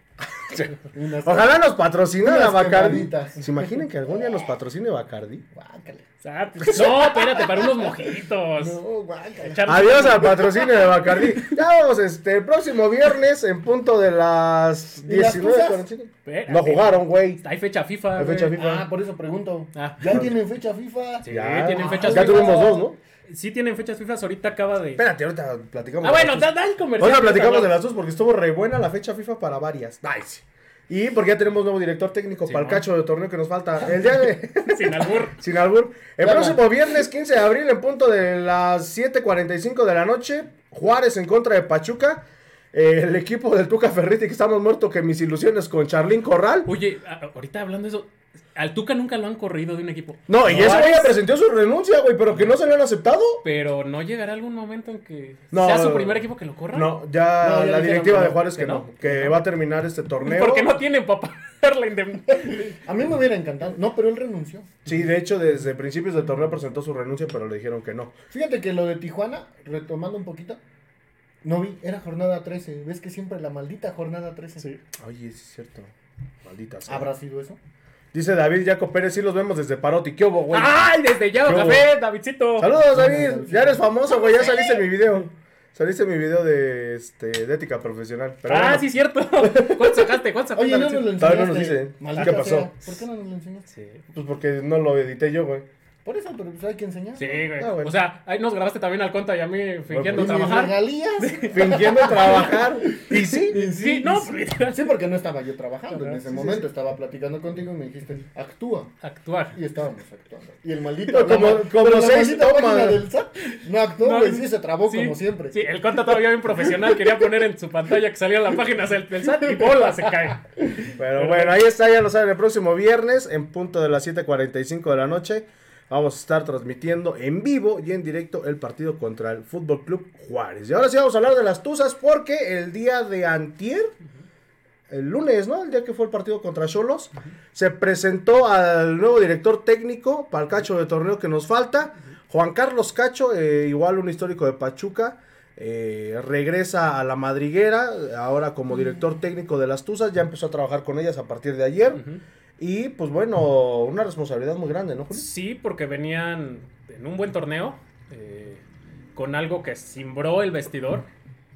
Ojalá nos patrocinara Unas Bacardi. quemaditas. ¿Se imaginan que algún día nos patrocine Bacardi? Guácala. No, espérate, para unos mojitos. No, guácala. Echar- Adiós al patrocinio de Bacardi. Ya vamos, este, el próximo viernes en punto de las ¿Y las 19.45. Espérate. No jugaron, güey. Hay fecha FIFA. Hay güey. fecha FIFA. Ah, por eso pregunto. Ah. ¿Ya tienen fecha FIFA? Sí, Ya, tienen ya FIFA. tuvimos dos, ¿no? Sí, tienen fechas FIFA. Ahorita acaba de. Espérate, ahorita platicamos. Ah, de bueno, da, da el comercial. Ahorita platicamos de las dos porque estuvo re buena la fecha FIFA para varias. Nice. Y porque ya tenemos nuevo director técnico Sí, para el ¿no? cacho de torneo que nos falta. El día de. Sin albur. Sin albur. El Claro. próximo viernes 15 de abril en punto de las 7.45 de la noche. Juárez en contra de Pachuca. Eh, el equipo del Tuca Ferretti que estamos muertos que mis ilusiones con Charlín Corral. Oye, ahorita hablando de eso, al Tuca nunca lo han corrido de un equipo. No, y ese güey ya presentó su renuncia, güey, pero que no se lo han aceptado. Pero no llegará algún momento en que No. sea su primer equipo que lo corra. No, ya No, ya la directiva de Juárez que, que no, no. que va a terminar este torneo. Porque no tienen para pagar la indemnidad. A mí me hubiera encantado. No, pero él renunció. Sí, de hecho, desde principios del torneo presentó su renuncia, pero le dijeron que no. Fíjate que lo de Tijuana, retomando un poquito, no vi, era jornada 13. ¿Ves que siempre la maldita jornada 13? Sí. Oye, es cierto. Maldita sea. ¿Habrá sido eso? Dice David Jaco Pérez, sí los vemos desde Parotti. ¿Qué hubo, güey? ¡Ay, desde ya, café, Davidcito! Saludos, David. Ya eres famoso, güey. Ya saliste en mi video. Saliste en mi video de, este, de ética profesional. Pero ah, bueno. sí, cierto. ¿Cuánto sacaste? ¿Cuánto sacaste? Oye, no nos lo enseñaste. Todavía no nos dice. ¿Qué pasó? sea. ¿Por qué no nos lo enseñaste? Pues porque no lo edité yo, güey. Por eso, pero pues hay que enseñar. Sí, güey. Ah, bueno. O sea, ahí nos grabaste también al conta y a mí fingiendo ¿Y mis trabajar. regalías? Fingiendo trabajar. Y sí. Sí, no, pues. Sí, porque no estaba yo trabajando en ese sí, momento. Estaba platicando contigo y me dijiste, actúa. Actuar. Y estábamos actuando. Y el maldito. Como- la como la seis tomas. página del SAT no actuó, No, güey. Sí, se trabó Sí, como siempre. Sí, el conta todavía bien profesional. Quería poner en su pantalla que salían las páginas del, del SAT y bola, se cae. Pero bueno, ahí está, ya lo saben, el próximo viernes, en punto de las 7.45 de la noche, vamos a estar transmitiendo en vivo y en directo el partido contra el Fútbol Club Juárez. Y ahora sí vamos a hablar de las Tuzas porque el día de antier, el lunes, ¿no? El día que fue el partido contra Cholos, se presentó al nuevo director técnico para el cacho de torneo que nos falta, Juan Carlos Cacho, eh, igual un histórico de Pachuca. eh, regresa a la madriguera, ahora como director técnico de las Tuzas, ya empezó a trabajar con ellas a partir de ayer. Y pues bueno, una responsabilidad muy grande, ¿no, Julio? Sí, porque venían en un buen torneo, eh, con algo que cimbró el vestidor,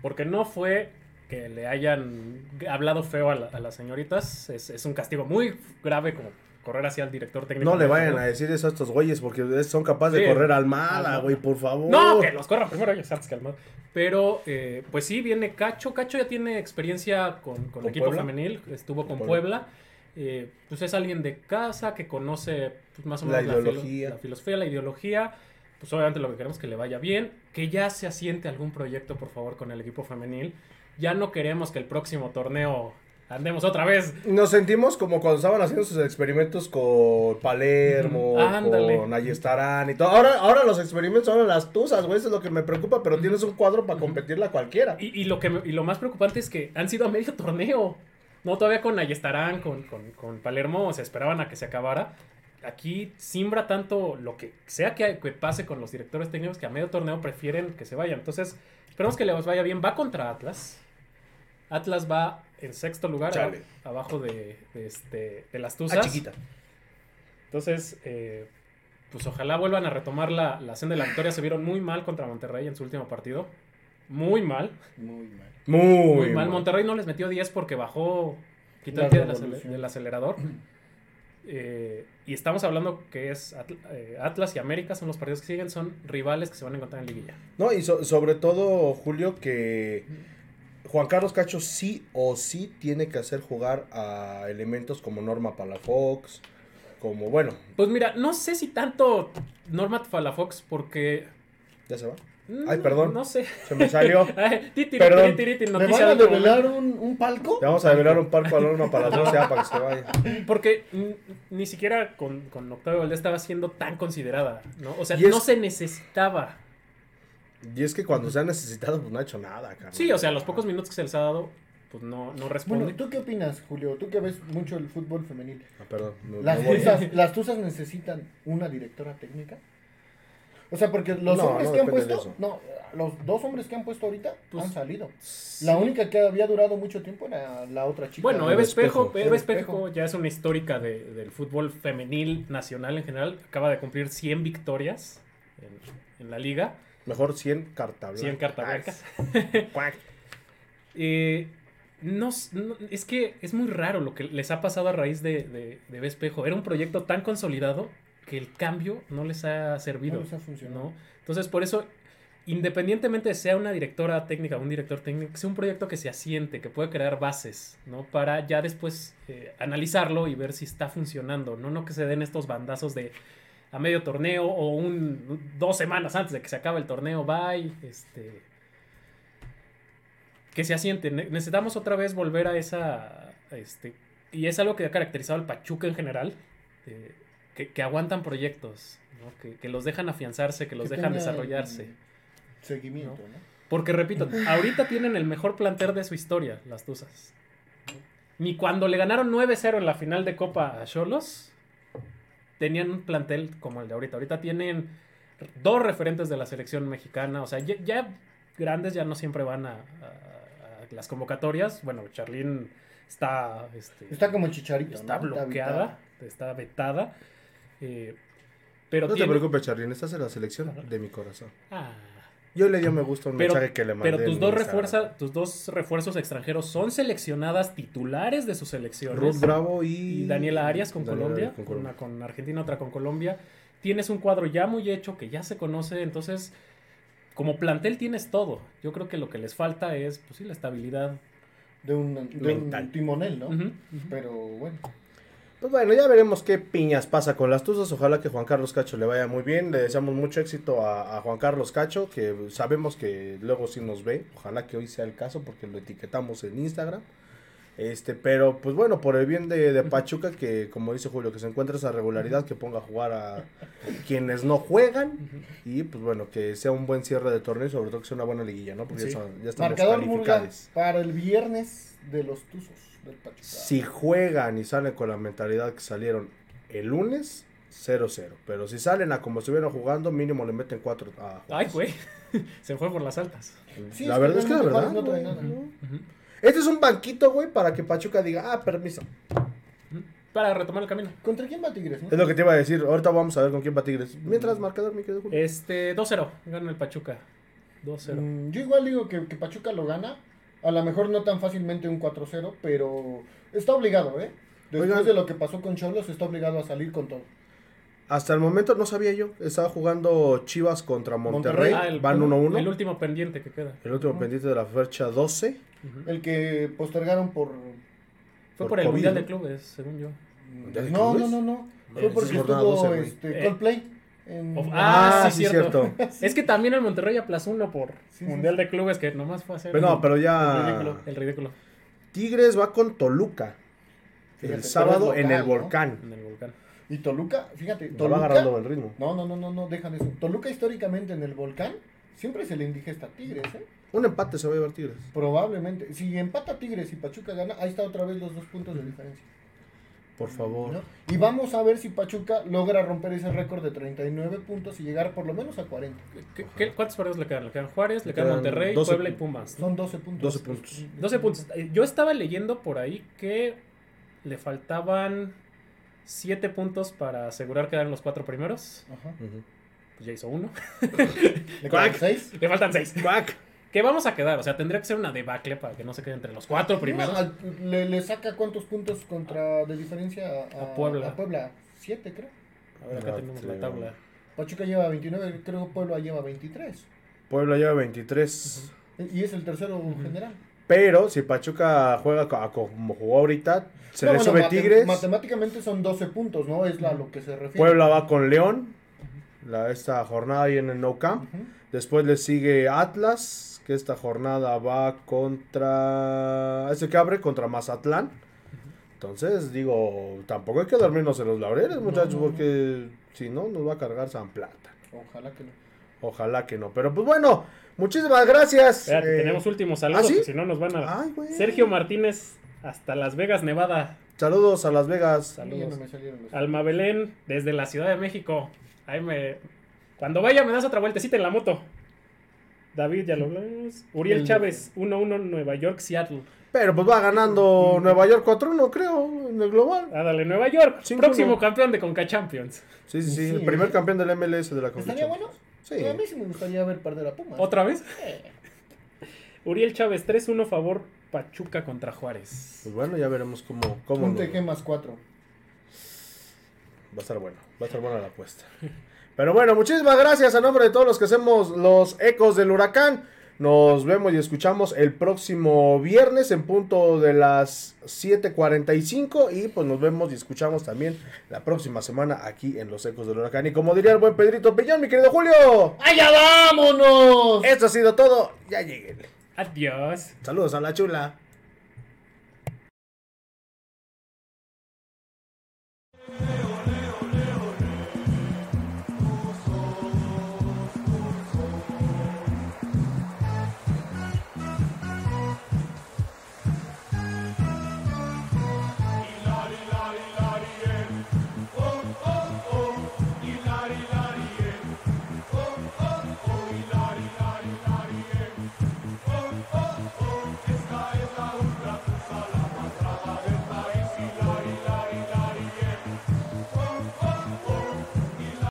porque no fue que le hayan hablado feo a, la- a las señoritas, es, es un castigo muy grave como correr hacia el director técnico. No le vayan a decir eso a estos güeyes porque son capaces de correr al mala, güey, por favor. No, que los corran primero ellos antes que el más. Pero, eh, pues sí, viene Cacho. Cacho ya tiene experiencia con, con ¿Con el equipo Puebla? femenil. Estuvo con Con Puebla. Eh, pues es alguien de casa que conoce pues, más o La menos filo- ideología. la filosofía, la ideología. Pues obviamente lo que queremos es que le vaya bien. Que ya se asiente algún proyecto, por favor, con el equipo femenil. Ya no queremos que el próximo torneo andemos otra vez. Nos sentimos como cuando estaban haciendo sus experimentos con Palermo, ándale. con Ayestarán y todo. Ahora, ahora los experimentos son en las tuzas, güey, eso es lo que me preocupa, pero tienes un cuadro para competirla cualquiera. Y, y lo que me- y lo más preocupante es que han sido a medio torneo. No, todavía con Ayestarán, con, con, con Palermo, se esperaban a que se acabara. Aquí simbra tanto lo que sea que, que pase con los directores técnicos que a medio torneo prefieren que se vayan. Entonces, esperemos que les vaya bien. Va contra Atlas. Atlas va en sexto lugar, Chale. abajo de, de este, de las Ah, Tuzas. chiquita. Entonces, eh, pues ojalá vuelvan a retomar la, la senda de la victoria. Se vieron muy mal contra Monterrey en su último partido. Muy mal. Muy mal. Muy, Muy mal. mal. Monterrey no les metió 10 porque bajó, quitó el pie del, acelerador. Eh, y estamos hablando que es Atl- eh, Atlas y América son los partidos que siguen, son rivales que se van a encontrar en liguilla. No, y so- sobre todo, Julio, que Juan Carlos Cacho sí o sí tiene que hacer jugar a elementos como Norma Palafox, como, bueno, Pues mira, no sé si tanto Norma Falafox porque... ya se va. Mm, Ay, perdón. No sé. Se me salió. Ay, Perdón. titi, titi, ¿Me noticia van a de último revelar un, un palco? Le vamos a develar un parco a Norma Palafox ya para que se vaya. Porque ni siquiera con, con Octavio Valdés estaba siendo tan considerada, ¿no? O sea, Y es- no se necesitaba. Y es que cuando se ha necesitado, pues no ha hecho nada, carnal. Sí, o sea, los pocos minutos que se les ha dado, pues no, no responde. Bueno, ¿tú qué opinas, Julio? Tú que ves mucho el fútbol femenil. Ah, perdón. me- ¿Las tuzas, ¿Las tuzas necesitan una directora técnica? O sea, porque los No, hombres no que han puesto, no, los dos hombres que han puesto ahorita Pues, han salido. sí. La única que había durado mucho tiempo era la otra chica. Bueno, Eva Espejo, Espejo. Eva Espejo ya es una histórica de- del fútbol femenil nacional en general. Acaba de cumplir 100 victorias en, en la liga, Mejor 100 carta blanca. 100 cartas blancas. Cuac. Eh, no- es que es muy raro lo que les ha pasado a raíz de, de, de Eva Espejo. Era un proyecto tan consolidado que el cambio no les ha servido. No les ha funcionado. ¿no? Entonces, por eso, independientemente de sea una directora técnica o un director técnico, que sea un proyecto que se asiente, que pueda crear bases, ¿no? Para ya después eh, analizarlo y ver si está funcionando, ¿no? No que se den estos bandazos de a medio torneo o un dos semanas antes de que se acabe el torneo, bye, este que se asiente. Ne- Necesitamos otra vez volver a esa este y es algo que ha caracterizado al Pachuca en general, eh, que, que aguantan proyectos, ¿no? que, que los dejan afianzarse, que los Que dejan desarrollarse. Seguimiento, ¿no? Porque repito, ahorita tienen el mejor planter de su historia, las Tuzas. Ni cuando le ganaron 9-0 en la final de Copa a Cholos, tenían un plantel como el de ahorita. Ahorita tienen dos referentes de la selección mexicana. O sea, ya, ya grandes ya no siempre van a, a- a las convocatorias. Bueno, Charlín está, este, Está como chicharito. está ¿no? bloqueada, está vetada. Eh, pero No te preocupes, Charlín, estás en la selección de mi corazón. Ah. Yo le dio me gusta un Pero, mensaje que le mandé. pero tus dos, refuerza, tus dos refuerzos extranjeros son seleccionadas titulares de sus selecciones. Ruth Bravo y... y Daniela Arias con Daniela Colombia, Arias con Colombia. una con Argentina, otra con Colombia. Tienes un cuadro ya muy hecho que ya se conoce, entonces como plantel tienes todo. Yo creo que lo que les falta es, pues sí, la estabilidad. De un, de un timonel, ¿no? Pero bueno. Pues bueno, ya veremos qué piñas pasa con las Tuzas. Ojalá que Juan Carlos Cacho le vaya muy bien. Le deseamos mucho éxito a, a Juan Carlos Cacho, que sabemos que luego sí nos ve. Ojalá que hoy sea el caso porque lo etiquetamos en Instagram. Este, pero pues bueno, por el bien de, de Pachuca, que como dice Julio, que se encuentre esa regularidad, que ponga a jugar a quienes no juegan. Y pues bueno, que sea un buen cierre de torneo y sobre todo que sea una buena liguilla, ¿no? Porque Sí. ya, son- ya estamos Marcador para el viernes de los Tuzos del Pachuca. Si juegan y salen con la mentalidad que salieron el lunes, 0-0. Pero si salen a como estuvieron jugando, mínimo le meten 4 a Ay, güey. se fue por las altas. Sí, la es que verdad es que la verdad. No trae nada. ¿no? Este es un banquito, güey, para que Pachuca diga, ah, permiso. Para retomar el camino. ¿Contra quién va Tigres? no? Es lo que te iba a decir. Ahorita vamos a ver con quién va Tigres. Mientras, marcador, mi querido Julio. Este, 2-0. Gana el Pachuca. 2-0. Mm, yo igual digo que, que Pachuca lo gana. A lo mejor no tan fácilmente un 4-0, pero está obligado, ¿eh? Después Oigan. de lo que pasó con Cholos, está obligado a salir con todo. Hasta el momento no sabía yo. Estaba jugando Chivas contra Monterrey. Monterrey. Ah, el- Van 1-1. El último pendiente que queda. El último pendiente de la fecha 12. El que postergaron por... Fue por por el COVID, Mundial ¿no? de Clubes, según yo. ¿Ya de No, no, clubes? no, no. No, Fue porque estuvo 12, güey. este, Eh. Coldplay. en- Of- Ah, Ah, sí, sí, cierto. cierto. Es que también el Monterrey aplazó uno por Sí, sí, Mundial de Clubes que nomás fue a hacer Pero no, el- pero el ya. ridículo. El ridículo Tigres va con Toluca. Fíjate, el sábado en el ¿no? volcán. en el volcán. Y Toluca, fíjate, No va Toluca... agarrando el ritmo. No, no, no, no, no, dejan eso. Toluca históricamente en el volcán siempre se le indigesta a Tigres, ¿eh? Un empate se va a llevar Tigres. Probablemente. Si empata Tigres y Pachuca gana, ahí está otra vez los dos puntos de diferencia. Por favor. ¿no? Y vamos a ver si Pachuca logra romper ese récord de 39 puntos y llegar por lo menos a 40. ¿Qué- qué- cuántos partidos le quedan? Le quedan Juárez, le quedan quedan Monterrey, 12 Puebla y Pumas. Son 12 puntos. 12 puntos. 12 puntos. Eh, Yo estaba leyendo por ahí que le faltaban 7 puntos para asegurar quedar en los cuatro primeros. Ajá. Pues ya hizo uno. ¿Le quedan 6? Le faltan 6. Que vamos a quedar. O sea, tendría que ser una debacle para que no se quede entre los cuatro primeros. le, le saca cuántos puntos contra de diferencia a, A Puebla. A Puebla. 7, creo. A ver, acá tenemos sí. la tabla. Pachuca lleva 29, creo Puebla lleva 23. Puebla lleva 23. Y es el tercero general. Pero si Pachuca juega como jugó ahorita, se No, le bueno, sube mate- Tigres. Matemáticamente son 12 puntos, ¿no? Es a lo que se refiere. Puebla va con León. La, esta jornada ahí en el No Camp. Después le sigue Atlas, que esta jornada va contra... Ese que abre contra Mazatlán. Entonces, digo, tampoco hay que dormirnos en los laureles, muchachos, no, no. porque si no, nos va a cargar San Plata. Ojalá que no. Ojalá que no. Pero pues bueno, muchísimas gracias. Espérate, eh, tenemos últimos saludos, ¿ah, sí? si no nos van a... Ay, güey. Sergio Martínez, hasta Las Vegas, Nevada. Saludos a Las Vegas. Saludos. no me salieron los- Alma Belén, desde la Ciudad de México. Ahí me... Cuando vaya me das otra vueltecita en la moto. David, ya lo hablamos. Uriel El- Chávez, 1-1 Nueva York, Seattle. Pero pues va ganando Nueva York 4-1, creo, en el global. Ah, dale, Nueva York, Cinco, próximo uno. campeón de Conca Champions. Sí, sí, sí. Sí. El primer campeón del MLS de la ¿Estaría competición. bueno? Sí. A mí sí me gustaría ver perder a Pumas. ¿Otra vez? Eh, Uriel Chávez, 3-1 favor Pachuca contra Juárez. Pues bueno, ya veremos cómo, cómo un TG más 4. Va a estar bueno, va a estar buena la apuesta. Pero bueno, muchísimas gracias a nombre de todos los que hacemos los ecos del huracán. Nos vemos y escuchamos el próximo viernes en punto de las 7:45 y pues nos vemos y escuchamos también la próxima semana aquí en los ecos del huracán. Y como diría el buen Pedrito Pillón, mi querido Julio, ¡Allá vámonos! esto ha sido todo, ya lleguen. Adiós. Saludos a la chula.